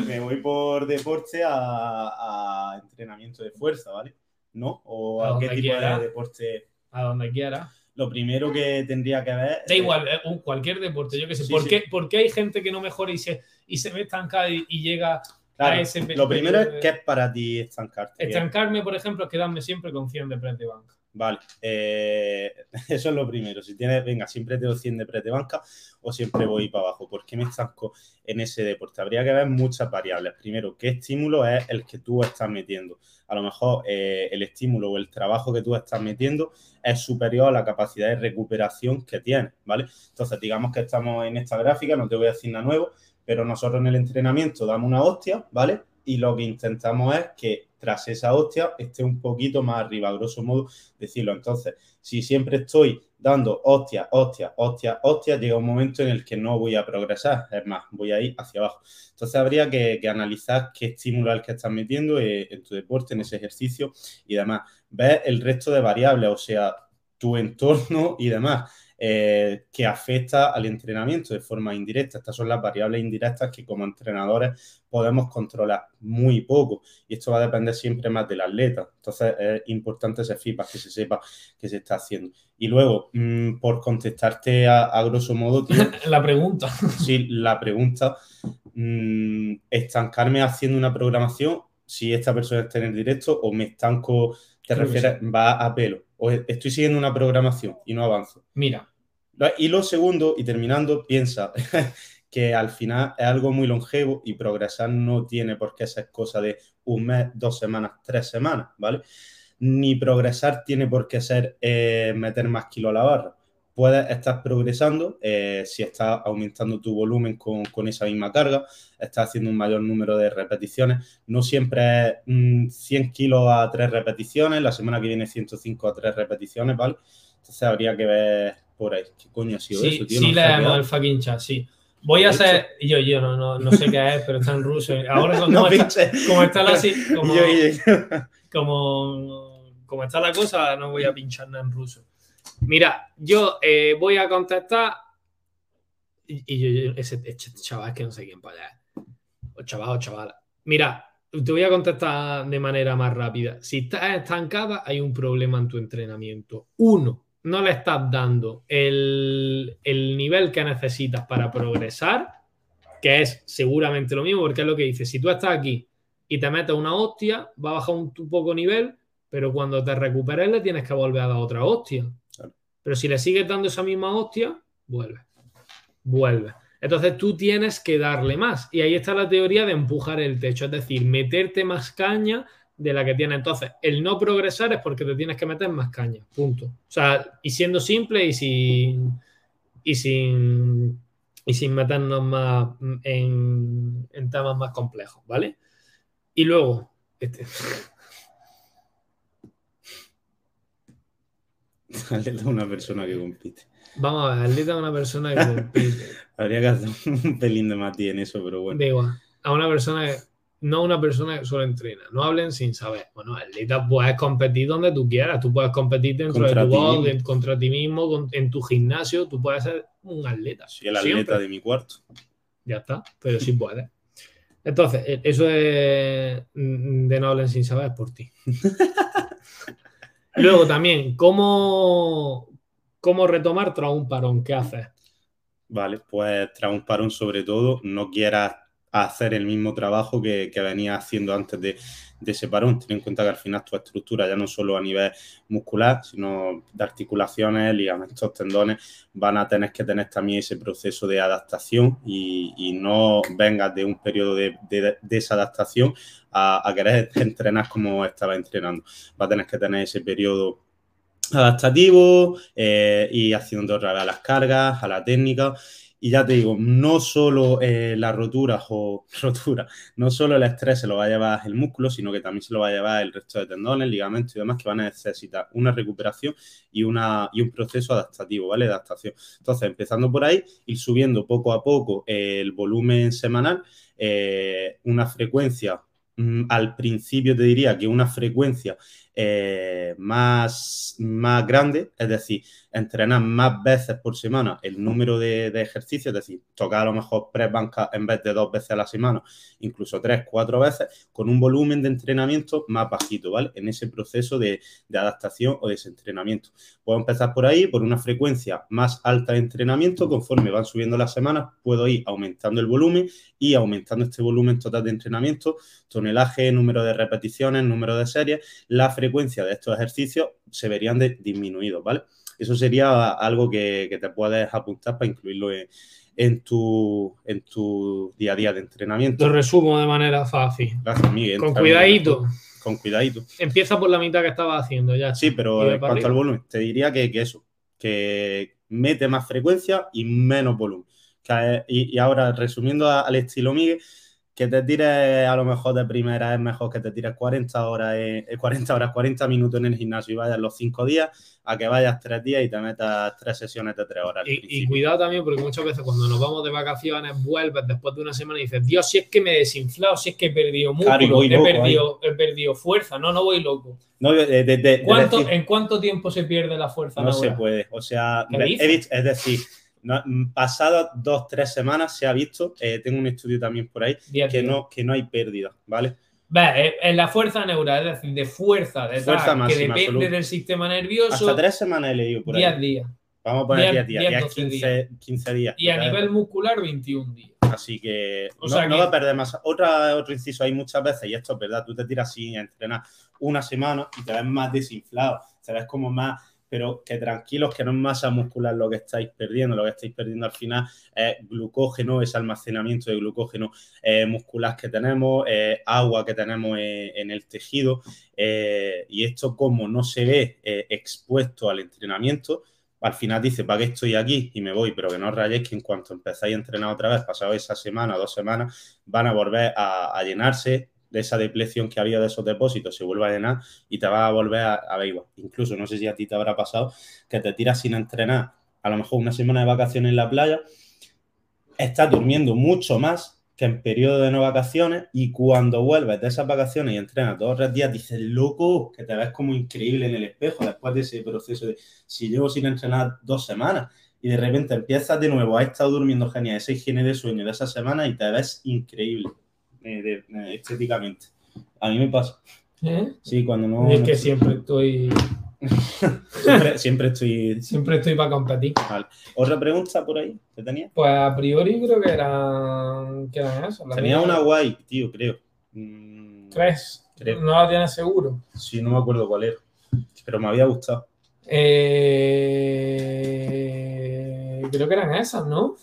Me voy por deporte a, a, entrenamiento de fuerza, ¿vale? ¿No? ¿O a, a qué tipo quiera. de deporte? A donde quiera lo primero que tendría que ver. Da igual, eh, cualquier deporte, yo qué sé. Sí, ¿Por, sí. Qué, ¿Por, qué, hay gente que no mejora y se, y se ve estancada y, y llega claro, a ese. Lo primero de... es qué es para ti estancarte. Estancarme, por ejemplo, es quedarme siempre con 100 de press de banca. Vale, eh, eso es lo primero. Si tienes, venga, siempre tengo 100 de press de banca o siempre voy para abajo. ¿Por qué me estanco en ese deporte? Habría que ver muchas variables. Primero, ¿qué estímulo es el que tú estás metiendo? A lo mejor eh, el estímulo o el trabajo que tú estás metiendo es superior a la capacidad de recuperación que tienes, ¿vale? Entonces, digamos que estamos en esta gráfica, no te voy a decir nada nuevo, pero nosotros en el entrenamiento damos una hostia, ¿vale? Y lo que intentamos es que tras esa hostia esté un poquito más arriba, grosso modo decirlo. Entonces, si siempre estoy dando hostia, hostia, hostia, hostia, llega un momento en el que no voy a progresar, es más, voy a ir hacia abajo. Entonces habría que, analizar qué estímulo es que estás metiendo en tu deporte, en ese ejercicio y demás. Ver el resto de variables, o sea, tu entorno y demás. Eh, que afecta al entrenamiento de forma indirecta. Estas son las variables indirectas que como entrenadores podemos controlar muy poco y esto va a depender siempre más del atleta. Entonces es importante ese feedback, que se sepa que se está haciendo. Y luego, mmm, por contestarte a, a, grosso modo, tío, la pregunta. Sí, la pregunta, mmm, estancarme haciendo una programación, si esta persona está en el directo o me estanco, te refieres, sí. va a pelo o estoy siguiendo una programación y no avanzo. Mira. Y lo segundo, y terminando, piensa que al final es algo muy longevo y progresar no tiene por qué ser cosa de un mes, dos semanas, tres semanas, ¿vale? Ni progresar tiene por qué ser eh, meter más kilos a la barra. Puedes estar progresando eh, si estás aumentando tu volumen con, con, esa misma carga, estás haciendo un mayor número de repeticiones. No siempre es 100 kilos a tres repeticiones, la semana que viene 105 a tres repeticiones, ¿vale? Entonces habría que ver por ahí. ¿Qué coño ha sido sí, eso, tío? Sí, leemos el fucking chat, sí. Voy a hacer. Yo, yo no, no, no, sé qué es, pero está en ruso. Ahora, como, no está, como está la, como, está la cosa, no voy a pinchar nada en ruso. Mira, yo eh, voy a contestar. Y, yo, ese, ese, chaval es que no sé quién para allá. O chaval o chaval. Mira, te voy a contestar de manera más rápida. Si estás estancada, hay un problema en tu entrenamiento. Uno, no le estás dando el, el, nivel que necesitas para progresar, que es seguramente lo mismo, porque es lo que dice, si tú estás aquí y te metes una hostia, va a bajar un poco nivel, pero cuando te recuperes le tienes que volver a dar otra hostia. Pero si le sigues dando esa misma hostia, vuelve. Vuelve. Entonces tú tienes que darle más. Y ahí está la teoría de empujar el techo, es decir, meterte más caña de la que tiene. Entonces, el no progresar es porque te tienes que meter más caña. Punto. O sea, y siendo simple y sin. Y sin. Y sin meternos más en, en temas más complejos, ¿vale? Y luego. Este. Atleta una persona que compite. Vamos a ver, atleta es una persona que compite. Habría que hacer un pelín de Mati en eso, pero bueno. Da igual. A una persona que no una persona que solo entrena. No hablen sin saber. Bueno, atleta puedes competir donde tú quieras. Tú puedes competir dentro contra de tu box, de, contra ti mismo, con, en tu gimnasio. Tú puedes ser un atleta. Soy el atleta siempre. de mi cuarto. Ya está, pero sí puedes. Entonces, e, eso es de no hablen sin saber por ti. Luego también, ¿cómo, ¿cómo retomar tras un parón? ¿Qué haces? Vale, pues tras un parón sobre todo, no quieras hacer el mismo trabajo que, que venía haciendo antes de, de, ese parón. Ten en cuenta que al final tu estructura, ya no solo a nivel muscular, sino de articulaciones, ligamentos, tendones, van a tener que tener también ese proceso de adaptación y, y no vengas de un periodo de, de desadaptación a, a querer entrenar como estaba entrenando. Va a tener que tener ese periodo adaptativo eh, y haciendo otra las cargas, a la técnica y ya te digo, no solo eh, las roturas o rotura, no solo el estrés se lo va a llevar el músculo, sino que también se lo va a llevar el resto de tendones, ligamentos y demás que van a necesitar una recuperación y, una, y un proceso adaptativo, ¿vale? Adaptación. Entonces, empezando por ahí, ir subiendo poco a poco eh, el volumen semanal, eh, una frecuencia, mmm, al principio te diría que una frecuencia eh, más, más grande, es decir, entrenar más veces por semana el número de, ejercicios, es decir, tocar a lo mejor tres bancas en vez de dos veces a la semana, incluso tres, cuatro veces, con un volumen de entrenamiento más bajito, ¿vale? En ese proceso de, de adaptación o desentrenamiento. Puedo empezar por ahí, por una frecuencia más alta de entrenamiento, conforme van subiendo las semanas, puedo ir aumentando el volumen y aumentando este volumen total de entrenamiento, tonelaje, número de repeticiones, número de series, la frecuencia de estos ejercicios se verían de, disminuidos, ¿vale? Eso sería algo que, que te puedes apuntar para incluirlo en, en, tu, en tu día a día de entrenamiento. Lo resumo de manera fácil. Gracias, Miguel. Con cuidadito. Con cuidadito. Empieza por la mitad que estaba haciendo ya. Sí, pero en cuanto arriba. al volumen, te diría que, que, eso, que mete más frecuencia y menos volumen. Que, y, y, ahora, resumiendo al estilo Miguel, que te tires a lo mejor de primera es mejor que te tires 40 horas, eh, 40 horas, 40 minutos en el gimnasio y vayas los 5 días a que vayas 3 días y te metas 3 sesiones de 3 horas. Y, y, cuidado también porque muchas veces cuando nos vamos de vacaciones vuelves después de una semana y dices, Dios, si es que me he desinflado, si es que he perdido músculo, claro, he, perdido, he, perdido, fuerza, no, no voy loco. No, de, de, de, ¿Cuánto, decir, ¿En cuánto tiempo se pierde la fuerza? No se puede, o sea, es decir... No, pasadas dos, tres semanas se ha visto, eh, tengo un estudio también por ahí, Bien, que, no, que no hay pérdida, ¿vale? Ve, en la fuerza neural, es decir, de fuerza, de fuerza tal, máxima, que depende absoluta. del sistema nervioso. Hasta tres semanas he leído por ahí. 10 días. Vamos a poner 10 días, 10, 15 días. 15 días. Y a nivel muscular, 21 días. Así que, o no, va a perder más. Otra, otro inciso, hay muchas veces, y esto es verdad, tú te tiras así a entrenar una semana y te ves más desinflado, te ves como más pero que tranquilos, que no es masa muscular lo que estáis perdiendo, lo que estáis perdiendo al final es glucógeno, ese almacenamiento de glucógeno eh, muscular que tenemos, eh, agua que tenemos eh, en el tejido, y esto como no se ve expuesto al entrenamiento, al final dice, ¿para qué estoy aquí? Y me voy, pero que no os rayéis que en cuanto empezáis a entrenar otra vez, pasado esa semana, dos semanas, van a volver a llenarse de esa depleción que había de esos depósitos se vuelve a llenar y te va a volver a, a Incluso, no sé si a ti te habrá pasado, que te tiras sin entrenar, a lo mejor una semana de vacaciones en la playa, estás durmiendo mucho más que en periodo de no vacaciones y cuando vuelves de esas vacaciones y entrenas dos o tres días, dices, loco, que te ves como increíble en el espejo después de ese proceso de, si llevo sin entrenar dos semanas y de repente empiezas de nuevo, has estado durmiendo genial, esa higiene de sueño de esa semana y te ves increíble. Eh, estéticamente. A mí me pasa. ¿Eh? Sí, cuando no. Es que siempre estoy. siempre, estoy. Siempre estoy para competir. ¿Otra pregunta por ahí que tenía? Pues a priori creo que eran, que eran esas. Tenía una guay, tío, creo. Mm, ¿Tres? ¿No la tienes seguro? Sí, no me acuerdo cuál era. Pero me había gustado. Eh... Creo que eran esas, ¿no?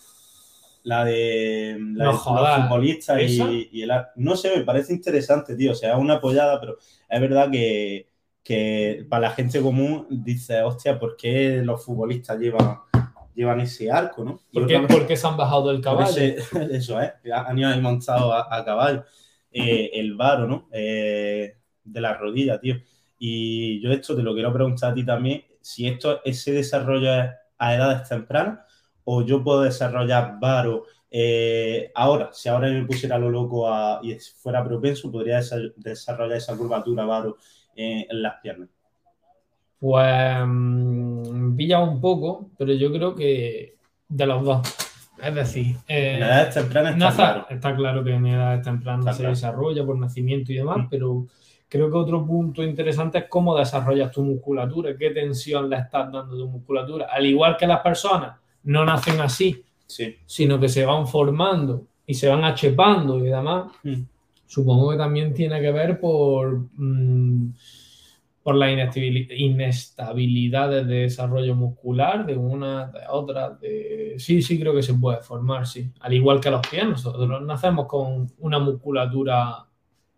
La de, los futbolistas y, el No sé, me parece interesante, tío. O sea, es una apoyada, pero es verdad que, para la gente común dice, hostia, ¿por qué los futbolistas llevan, llevan ese arco, no? ¿Por qué, se han bajado del caballo? eso es, han ido ahí montados a, caballo. Eh, el varo, ¿no? Eh, de la rodilla, tío. Y yo esto te lo quiero preguntar a ti también, si esto, ese desarrollo es a edades tempranas o yo puedo desarrollar varo eh, ahora, si ahora me pusiera lo loco y fuera propenso, podría desarrollar esa curvatura varo en las piernas. Pues mm, pilla un poco, pero yo creo que de los dos. Es decir, eh, en edades tempranas está, claro. Está claro que en edades tempranas se desarrolla por nacimiento y demás, mm. pero creo que otro punto interesante es cómo desarrollas tu musculatura, qué tensión le estás dando a tu musculatura. Al igual que las personas no nacen así, sino que se van formando y se van achepando y demás. Mm. Supongo que también tiene que ver por, mm, por las inestabilidades de desarrollo muscular de una, de otra. De... Sí, sí, creo que se puede formar, sí. Al igual que los pies, nosotros nacemos con una musculatura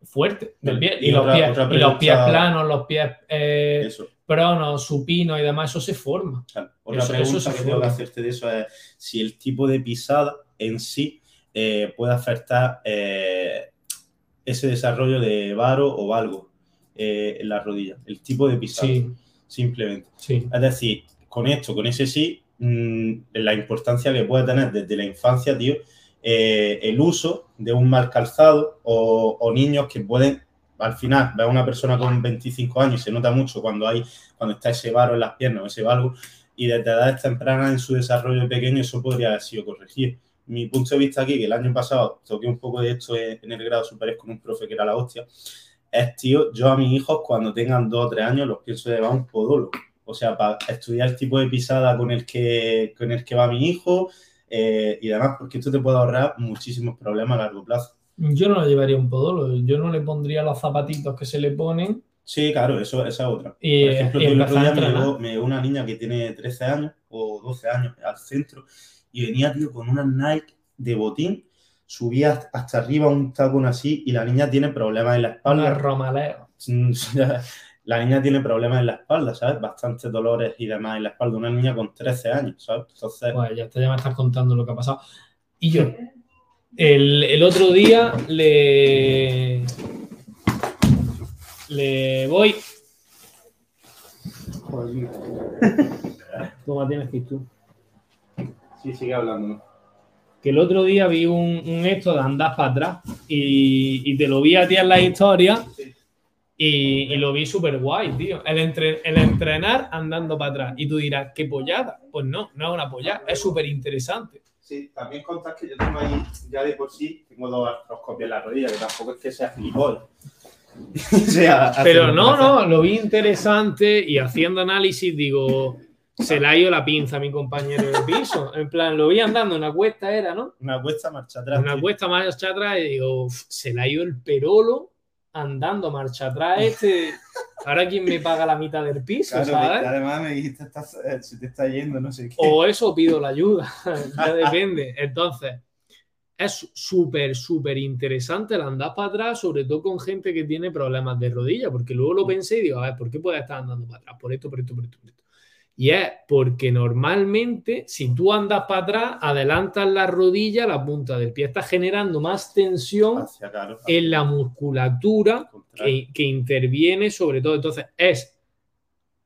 fuerte del pie. Y, los, pies, y los pies planos, los pies eh, prono, supino y demás, eso se forma. Otra pregunta que tengo que hacerte de eso es si el tipo de pisada en sí eh, puede afectar eh, ese desarrollo de varo o valgo eh, en la rodilla. El tipo de pisada, simplemente. Es decir, con esto, con ese sí, mm, la importancia que puede tener desde la infancia, tío, el uso de un mal calzado o, o niños que pueden al final ve a una persona con 25 años y se nota mucho cuando hay, cuando está ese varo en las piernas o ese valgo, y desde edades tempranas en su desarrollo pequeño eso podría haber sido corregido. Mi punto de vista aquí, que el año pasado toqué un poco de esto en el grado superior con un profe que era la hostia, es, tío, yo a mis hijos cuando tengan dos o tres años los pienso llevar un podólogo. O sea, para estudiar el tipo de pisada con el que, con el que va mi hijo eh, y demás, porque esto te puede ahorrar muchísimos problemas a largo plazo. Yo no lo llevaría un podólogo, yo no le pondría los zapatitos que se le ponen. Sí, claro, eso, esa es otra. Por ejemplo, el otro día me llevó, una niña que tiene 13 años o 12 años al centro y venía, tío, con una Nike de botín, subía hasta arriba un tacón así y la niña tiene problemas en la espalda. romaleo. La niña tiene problemas en la espalda, ¿sabes? Bastantes dolores y demás en la espalda. Una niña con 13 años, ¿sabes? Entonces... Pues ya, ya me estás contando lo que ha pasado. Y yo, el, otro día le, le voy. ¿Cómo tienes que tú? Sí, sigue hablando. Que el otro día vi un, esto de andar para atrás y, te lo vi a ti en la historia y, lo vi súper guay, tío. El, el entrenar andando para atrás. Y tú dirás, ¿qué pollada? Pues no, no es una pollada, es súper interesante. Sí, también contás que yo tengo ahí, ya de por sí, tengo dos artroscopias en la rodilla, que tampoco es que sea flipón. Pero no, no, lo vi interesante y haciendo análisis digo, se le ha ido la pinza a mi compañero de piso. En plan, lo vi andando, una cuesta era, ¿no? Una cuesta marcha atrás. Una cuesta marcha atrás y digo, se le ha ido el perolo andando marcha atrás este. Ahora quién me paga la mitad del piso, Claro, ¿sabes? y además me dijiste, estás- eh, se te está yendo, no sé qué. O eso pido la ayuda, ya depende. Entonces, es súper, súper interesante el andar para atrás, sobre todo con gente que tiene problemas de rodilla, porque luego lo pensé y digo, a ver, ¿por qué puedes estar andando para atrás? Por esto, por esto, por esto, por esto. Y es porque normalmente, si tú andas para atrás, adelantas la rodilla, la punta del pie, estás generando más tensión en la musculatura que, que interviene sobre todo. Entonces, es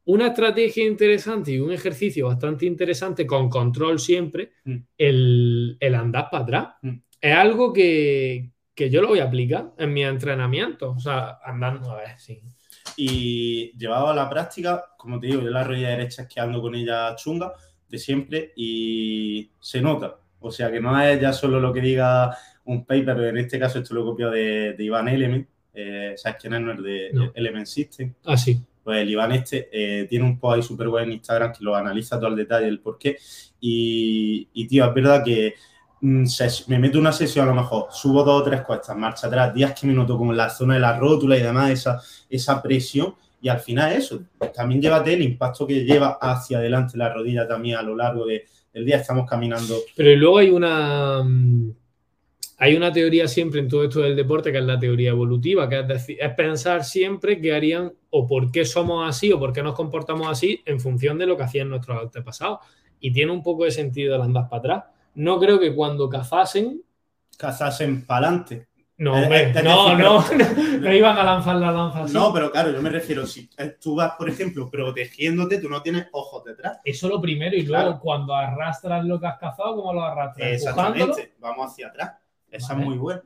una estrategia interesante y un ejercicio bastante interesante, con control siempre, Mm. el, el andar para atrás. Mm. Es algo que, que yo lo voy a aplicar en mi entrenamiento. O sea, andando, a ver, sí. Y llevado a la práctica, como te digo, yo la rodilla derecha es que ando con ella chunga de siempre y se nota. O sea que no es ya solo lo que diga un paper, pero en este caso esto lo he copiado de, de Iván Element. Eh, ¿Sabes quién es? No, el de No. Element System. Así. Pues el Iván este eh, tiene un post ahí súper bueno en Instagram que lo analiza todo al detalle, el por qué. Y, y, tío, es verdad que me meto una sesión a lo mejor, subo dos o tres cuestas, marcha atrás, días que me noto como en la zona de la rótula y demás, esa, esa presión. Y al final eso, también llévate el impacto que lleva hacia adelante la rodilla también a lo largo de- del día. Estamos caminando. Pero luego hay una. mm, Hay una teoría siempre en todo esto del deporte que es la teoría evolutiva, que es, decir, es pensar siempre qué harían o por qué somos así o por qué nos comportamos así en función de lo que hacían nuestros antepasados. Y tiene un poco de sentido el andar para atrás. No creo que cuando cazasen. Cazasen para adelante. No, Eh, hombre, eh, no, no, no iban a lanzar la lanza así. No, pero claro, yo me refiero, si eh, tú vas, por ejemplo, protegiéndote, tú no tienes ojos detrás. Eso lo primero, y luego Claro. cuando arrastras lo que has cazado, ¿cómo lo arrastras? Exactamente, vamos hacia atrás. Esa Vale. es muy buena.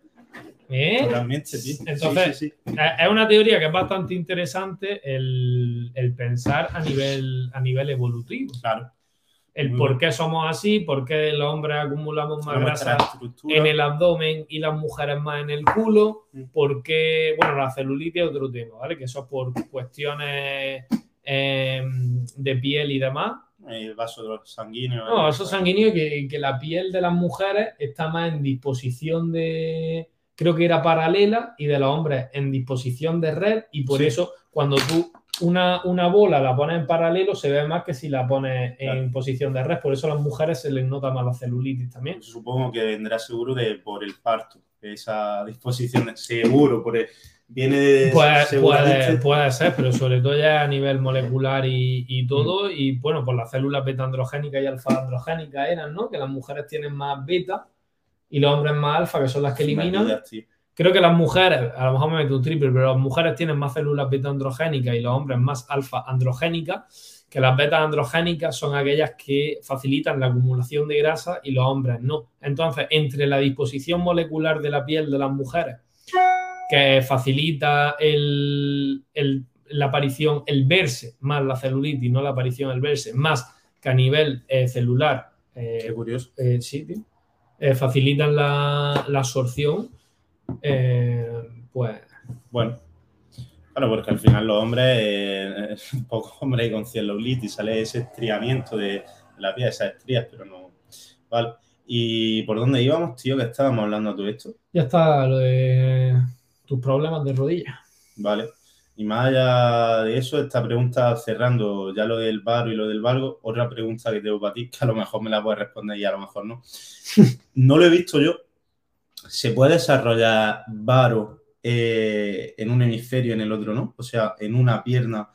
¿Eh? Totalmente. Entonces- Sí, sí, sí. Es es una teoría que es bastante interesante el, el pensar a nivel, a nivel evolutivo. Claro. El por qué somos así, por qué los hombres acumulamos más grasa en el abdomen y las mujeres más en el culo, por qué, bueno, la celulitis es otro tema, ¿vale? Que eso es por cuestiones eh, de piel y demás. El vaso sanguíneo. No, es sanguíneo que, que la piel de las mujeres está más en disposición de, creo que era paralela, y de los hombres en disposición de red, y por Sí. eso cuando tú una, una bola la pones en paralelo se ve más que si la pones en posición de red, por eso a las mujeres se les nota más la celulitis también. Supongo que vendrá seguro de por el parto. Esa disposición seguro, por el- viene de Puede, seguramente- puede, puede ser, pero sobre todo ya a nivel molecular y, y todo, y bueno, pues las células beta androgénicas y alfa androgénicas eran, ¿no? Que las mujeres tienen más beta y los hombres más alfa, que son las que eliminan. Creo que las mujeres, a lo mejor me meto un triple, pero las mujeres tienen más células beta androgénicas y los hombres más alfa androgénicas, que las beta androgénicas son aquellas que facilitan la acumulación de grasa y los hombres no. Entonces, entre la disposición molecular de la piel de las mujeres, que facilita el- el- la aparición, el verse, más la celulitis, no la aparición, el verse, más que a nivel eh, celular, eh, Qué curioso. eh, sí, tío. Facilitan la, la absorción, eh, pues Bueno. Claro, porque al final los hombres, eh, pocos hombres con celulitis, sale ese estriamiento de la piel, esas estrías, pero no. Vale. ¿Y por dónde íbamos, tío? Que estábamos hablando todo esto. ya está lo de tus problemas de rodilla. Vale. Y más allá de eso, esta pregunta, cerrando ya lo del varo y lo del valgo, otra pregunta que tengo para ti, que a lo mejor me la puedes responder y a lo mejor no. No lo he visto yo. ¿Se puede desarrollar varo eh, en un hemisferio y en el otro no? O sea, en una pierna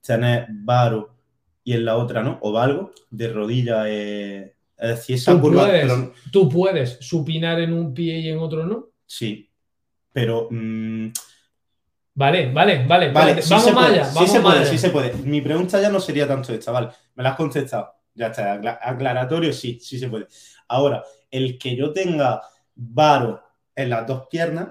tener varo y en la otra no, o valgo de rodilla. eh, es decir, esa Tú curva. puedes, pero- tú puedes supinar en un pie y en otro no. sí, pero. mm, Vale, vale, vale. Vale, sí vamos allá, sí vamos se puede, sí se puede. Mi pregunta ya no sería tanto esta, vale. Me la has contestado. Ya está, acla- aclaratorio, sí, sí se puede. Ahora, el que yo tenga varo en las dos piernas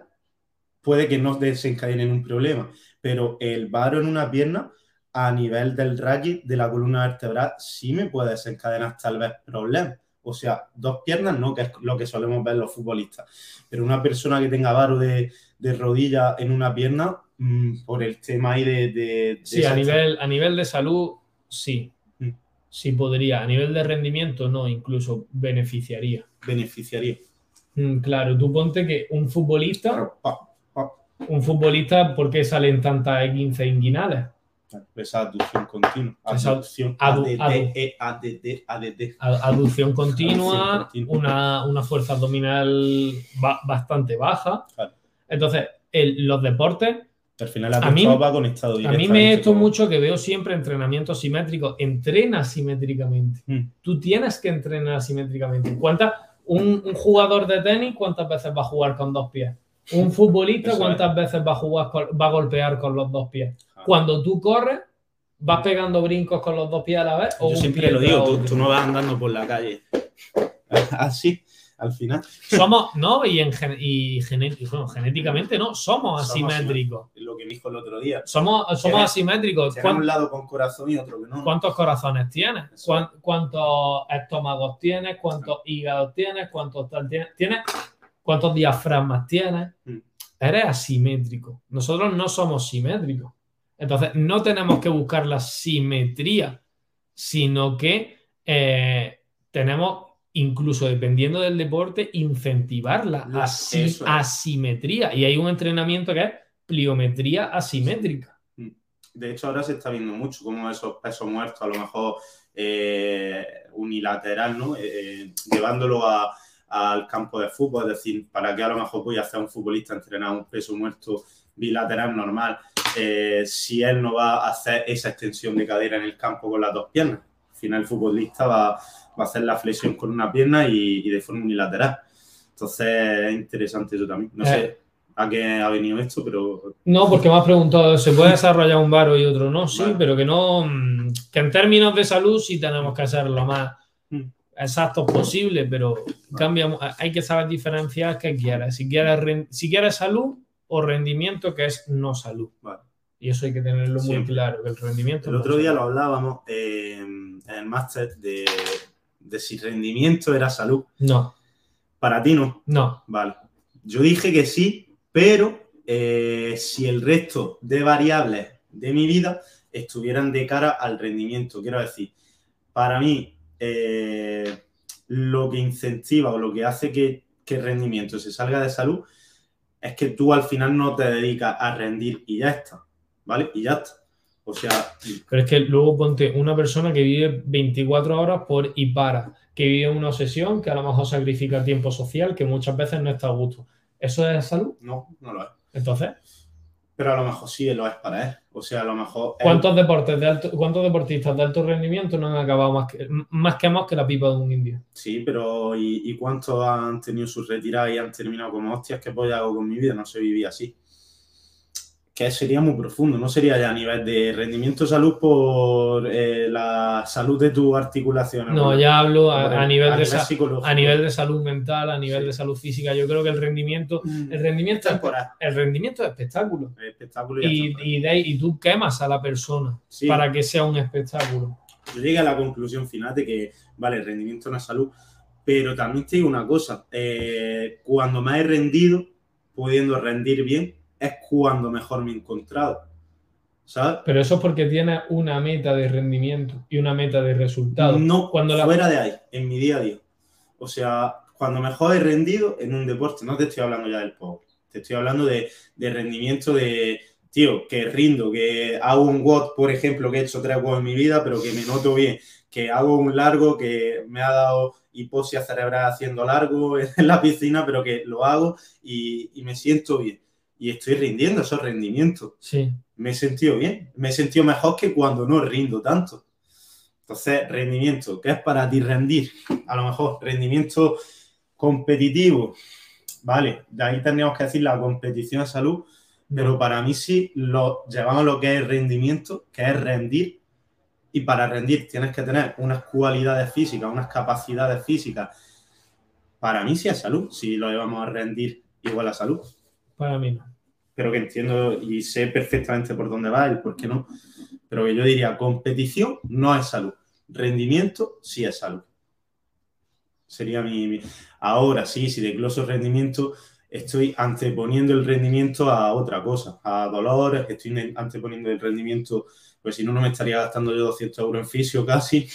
puede que no desencadene un problema, pero el varo en una pierna a nivel del raquis de la columna vertebral sí me puede desencadenar tal vez problemas. O sea, dos piernas no, que es lo que solemos ver los futbolistas. Pero una persona que tenga varo de, de rodilla en una pierna, mm, por el tema ahí de... de- de Sí, a nivel, a nivel de salud, sí. Mm. Sí podría. A nivel de rendimiento, no, incluso beneficiaría. beneficiaría. Mm, Claro, tú ponte que un futbolista. Un futbolista, ¿por qué salen tantas 15 inguinales? Esa aducción continua. Esa- Aducción. adu- E, Aducción continua. Una, una fuerza abdominal ba- bastante baja. Claro. Entonces, el- los deportes, Al final la A mí- va conectado a mí me esto mucho que veo siempre entrenamientos simétricos. Entrena simétricamente. Mm. Tú tienes que entrenar simétricamente. ¿Cuántas, un, un jugador de tenis, ¿cuántas veces va a jugar con dos pies? Un futbolista, Eso ¿cuántas veces va a jugar con- va a golpear con los dos pies? Ah. Cuando tú corres, ¿vas pegando brincos con los dos pies a la vez? o Yo siempre lo digo, tú no vas andando por la calle. Así, al final. Somos, no, y, en gen- y gené- y, bueno, genéticamente no, somos Somos asimétricos. Es lo que dijo el otro día. Somos, somos asimétricos. Tiene ¿Cuán- un lado con corazón y otro que no. ¿Cuántos corazones tienes? ¿Cuán- ¿Cuántos estómagos tienes? ¿Cuántos hígados tienes? ¿Cuántos tal tienes? ¿Tienes? ¿Cuántos diafragmas tienes? Mm. Eres asimétrico. Nosotros no somos simétricos. Entonces, no tenemos que buscar la simetría, sino que eh, tenemos, incluso dependiendo del deporte, incentivar la asi- es. asimetría. Y hay un entrenamiento que es pliometría asimétrica. De hecho, ahora se está viendo mucho como esos pesos muertos, a lo mejor eh, unilateral, ¿no? Eh, llevándolo a- al campo de fútbol, es decir, para que a lo mejor voy a hacer un futbolista entrenar un peso muerto bilateral normal, eh, si él no va a hacer esa extensión de cadera en el campo con las dos piernas. Al final el futbolista va, va a hacer la flexión con una pierna y, y de forma unilateral. Entonces es interesante eso también. No Eh. sé a qué ha venido esto, pero No, porque me has preguntado, ¿se puede desarrollar un varo y otro no? Sí, Vale. pero que no, mm, que en términos de salud sí tenemos que ser lo más Mm. exactos posible, pero cambia, mu- hay que saber diferenciar qué quieres. Si quieres, si quieres salud o rendimiento, que es no salud. Vale. Y eso hay que tenerlo muy Siempre. claro, que el rendimiento El otro día lo hablábamos eh, en el máster de, de si rendimiento era salud. No, Para ti no. no. Vale. Yo dije que sí, pero eh, si el resto de variables de mi vida estuvieran de cara al rendimiento. Quiero decir, para mí, eh, lo que incentiva o lo que hace que, que el rendimiento se salga de salud es que tú al final no te dedicas a rendir y ya está. ¿Vale? Y ya está. O sea, Pero es que luego ponte una persona que vive 24 horas por y para, que vive una obsesión, que a lo mejor sacrifica tiempo social, que muchas veces no está a gusto. ¿Eso es salud? no, no lo es. Entonces, Pero a lo mejor sí lo es para él. O sea, a lo mejor. él- ¿cuántos deportes de alto, cuántos deportistas de alto rendimiento no han acabado más, que, más quemados que la pipa de un indio? Sí, pero ¿y, y cuántos han tenido sus retiradas y han terminado como hostias? ¿Qué polla hago con mi vida? No se vivía así. Que sería muy profundo, no sería ya a nivel de rendimiento salud por eh, la salud de tus articulaciones. No, ya hablo por a, el- a nivel de a nivel de salud mental, a nivel Sí. de salud física. Yo creo que el rendimiento, Mm, el rendimiento, temporal, el rendimiento es espectáculo. espectáculo y, Y, de y tú quemas a la persona Sí. para que sea un espectáculo. yo llegué a la conclusión final de que, vale, el rendimiento es salud, pero también te digo una cosa, eh, cuando me he rendido, pudiendo rendir bien, es cuando mejor me he encontrado, ¿sabes? Pero eso es porque tienes una meta de rendimiento y una meta de resultado. No, Cuando la- fuera de ahí, en mi día a día. O sea, cuando mejor he rendido en un deporte, no te estoy hablando ya del power, te estoy hablando de, de rendimiento de, tío, que rindo, que hago un WOD, por ejemplo, que he hecho tres WOD en mi vida, pero que me noto bien, que hago un largo, que me ha dado hipoxia cerebral haciendo largo en la piscina, pero que lo hago y, y me siento bien. Y estoy rindiendo esos rendimientos Sí. me he sentido bien, me he sentido mejor que cuando no rindo tanto. Entonces, rendimiento, ¿qué es para ti rendir? A lo mejor rendimiento competitivo, vale, de ahí tendríamos que decir la competición de salud, pero para mí sí lo llevamos a lo que es rendimiento, que es rendir, y para rendir tienes que tener unas cualidades físicas, unas capacidades físicas. Para mí sí es salud, si lo llevamos a rendir igual a salud Para mí no. pero que entiendo y sé perfectamente por dónde va y por qué no. Pero que yo diría, competición no es salud, rendimiento sí es salud. Sería mi... Ahora sí, si desgloso rendimiento, estoy anteponiendo el rendimiento a otra cosa, a dolores, estoy anteponiendo el rendimiento, pues si no, no me estaría gastando yo 200 euros en fisio casi.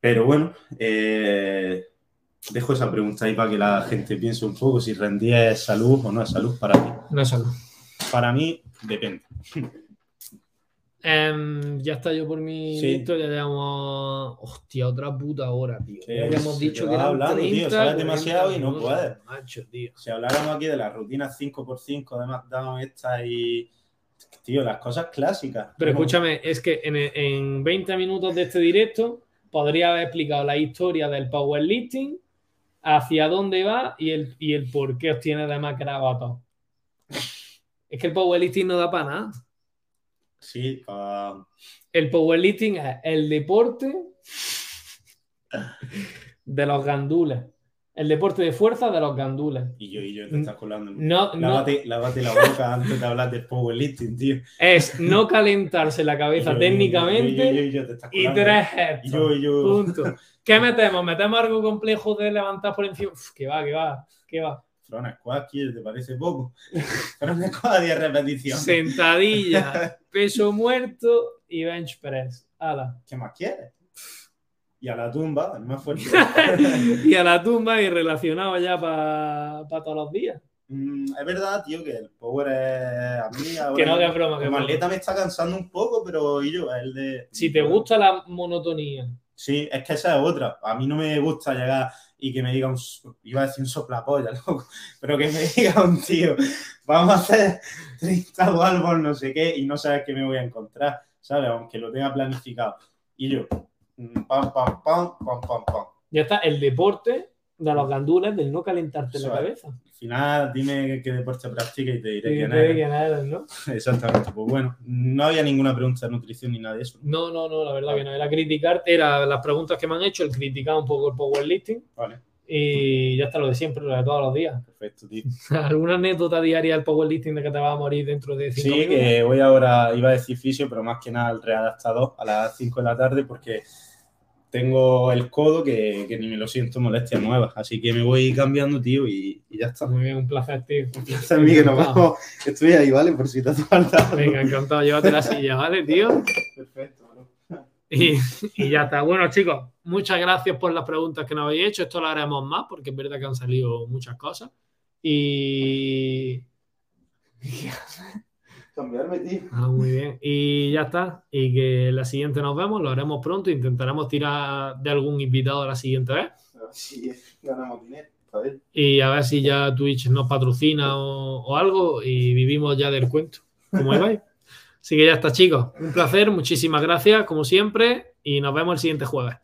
Pero bueno, eh, dejo esa pregunta ahí para que la gente piense un poco si rendí es salud o no es salud para ti. No es salud. Para mí, depende. Em, ya está yo por mi Sí. listo, ya llevamos. Hostia, otra puta hora, tío. Sí, habíamos dicho que va eran hablando, tío, 30, sabes 40 demasiado y no puedes. Macho, tío. Si habláramos aquí de las rutinas 5x5 de SmackDown estas y... Tío, las cosas clásicas. Pero escúchame, es que en, en 20 minutos de este directo podría haber explicado la historia del powerlifting, hacia dónde va y el, y el por qué os tiene de más todo. Es que el powerlifting no da para nada. Sí, pa- El powerlifting es el deporte de los gandules. El deporte de fuerza de los gandules. Y yo, y yo te estás colando. No, no, Lávate, lávate la boca antes de hablar del powerlifting, tío. es no calentarse la cabeza Y yo- técnicamente y yo- y yo- y yo te estás y tres gestos. yo, y yo. Punto. ¿Qué metemos? ¿Metemos algo complejo de levantar por encima? Uf, que va, que va, que va. Front squat, ¿qué te parece poco? Front squat 10 repeticiones. Sentadilla, peso muerto y bench press. Ala. ¿Qué más quieres? Y a la tumba, el más fuerte. y a la tumba y relacionado ya para todos los días. Mm, es verdad, tío, que el power es a mí ahora. Que no, que es broma, que es atleta me está cansando un poco, pero y yo, el de. Si te gusta la monotonía, Sí, es que esa es otra. A mí no me gusta llegar y que me diga un. Iba a decir un soplapolla, loco. Pero que me diga un tío, vamos a hacer 30 walbos, no sé qué, y no sabes qué me voy a encontrar, ¿sabes? Aunque lo tenga planificado. Y yo, pam, pam, pam, pam, pam, pam. ya está el deporte de los gandules del no calentarte la es. cabeza. Al final, dime qué deporte practica y te diré Sí, quién eres. quién eres, ¿no? Exactamente. Pues bueno, no había ninguna pregunta de nutrición ni nada de eso. No, no, no, la verdad que no. Era criticar, era las preguntas que me han hecho, el criticar un poco el powerlifting Vale, y ya está lo de siempre, lo de todos los días. perfecto, tío. ¿Alguna anécdota diaria del powerlifting de que te vas a morir dentro de cinco Sí, minutos? que voy ahora, iba a decir fisio, pero más que nada al readaptador a las 5 de la tarde porque tengo el codo que, que ni me lo siento molestia nueva. Así que me voy cambiando, tío, y, y ya está. Muy bien, un placer, tío. Gracias a mí que nos vamos. Estoy ahí, ¿vale? Por si te hace falta. Venga, encantado, llévate la silla, ¿vale, tío? Perfecto. Y, y ya está. Bueno, chicos, muchas gracias por las preguntas que nos habéis hecho. Esto lo haremos más porque es verdad que han salido muchas cosas. Y. Cambiarme, tío. Ah, muy bien. Y ya está. Y que la siguiente nos vemos, lo haremos pronto. Intentaremos tirar de algún invitado la siguiente vez. Si ganamos dinero. A ver. Y a ver si ya Twitch nos patrocina o, o algo y vivimos ya del cuento. ¿Cómo vais? Así que ya está, chicos. Un placer, muchísimas gracias, como siempre, y nos vemos el siguiente jueves.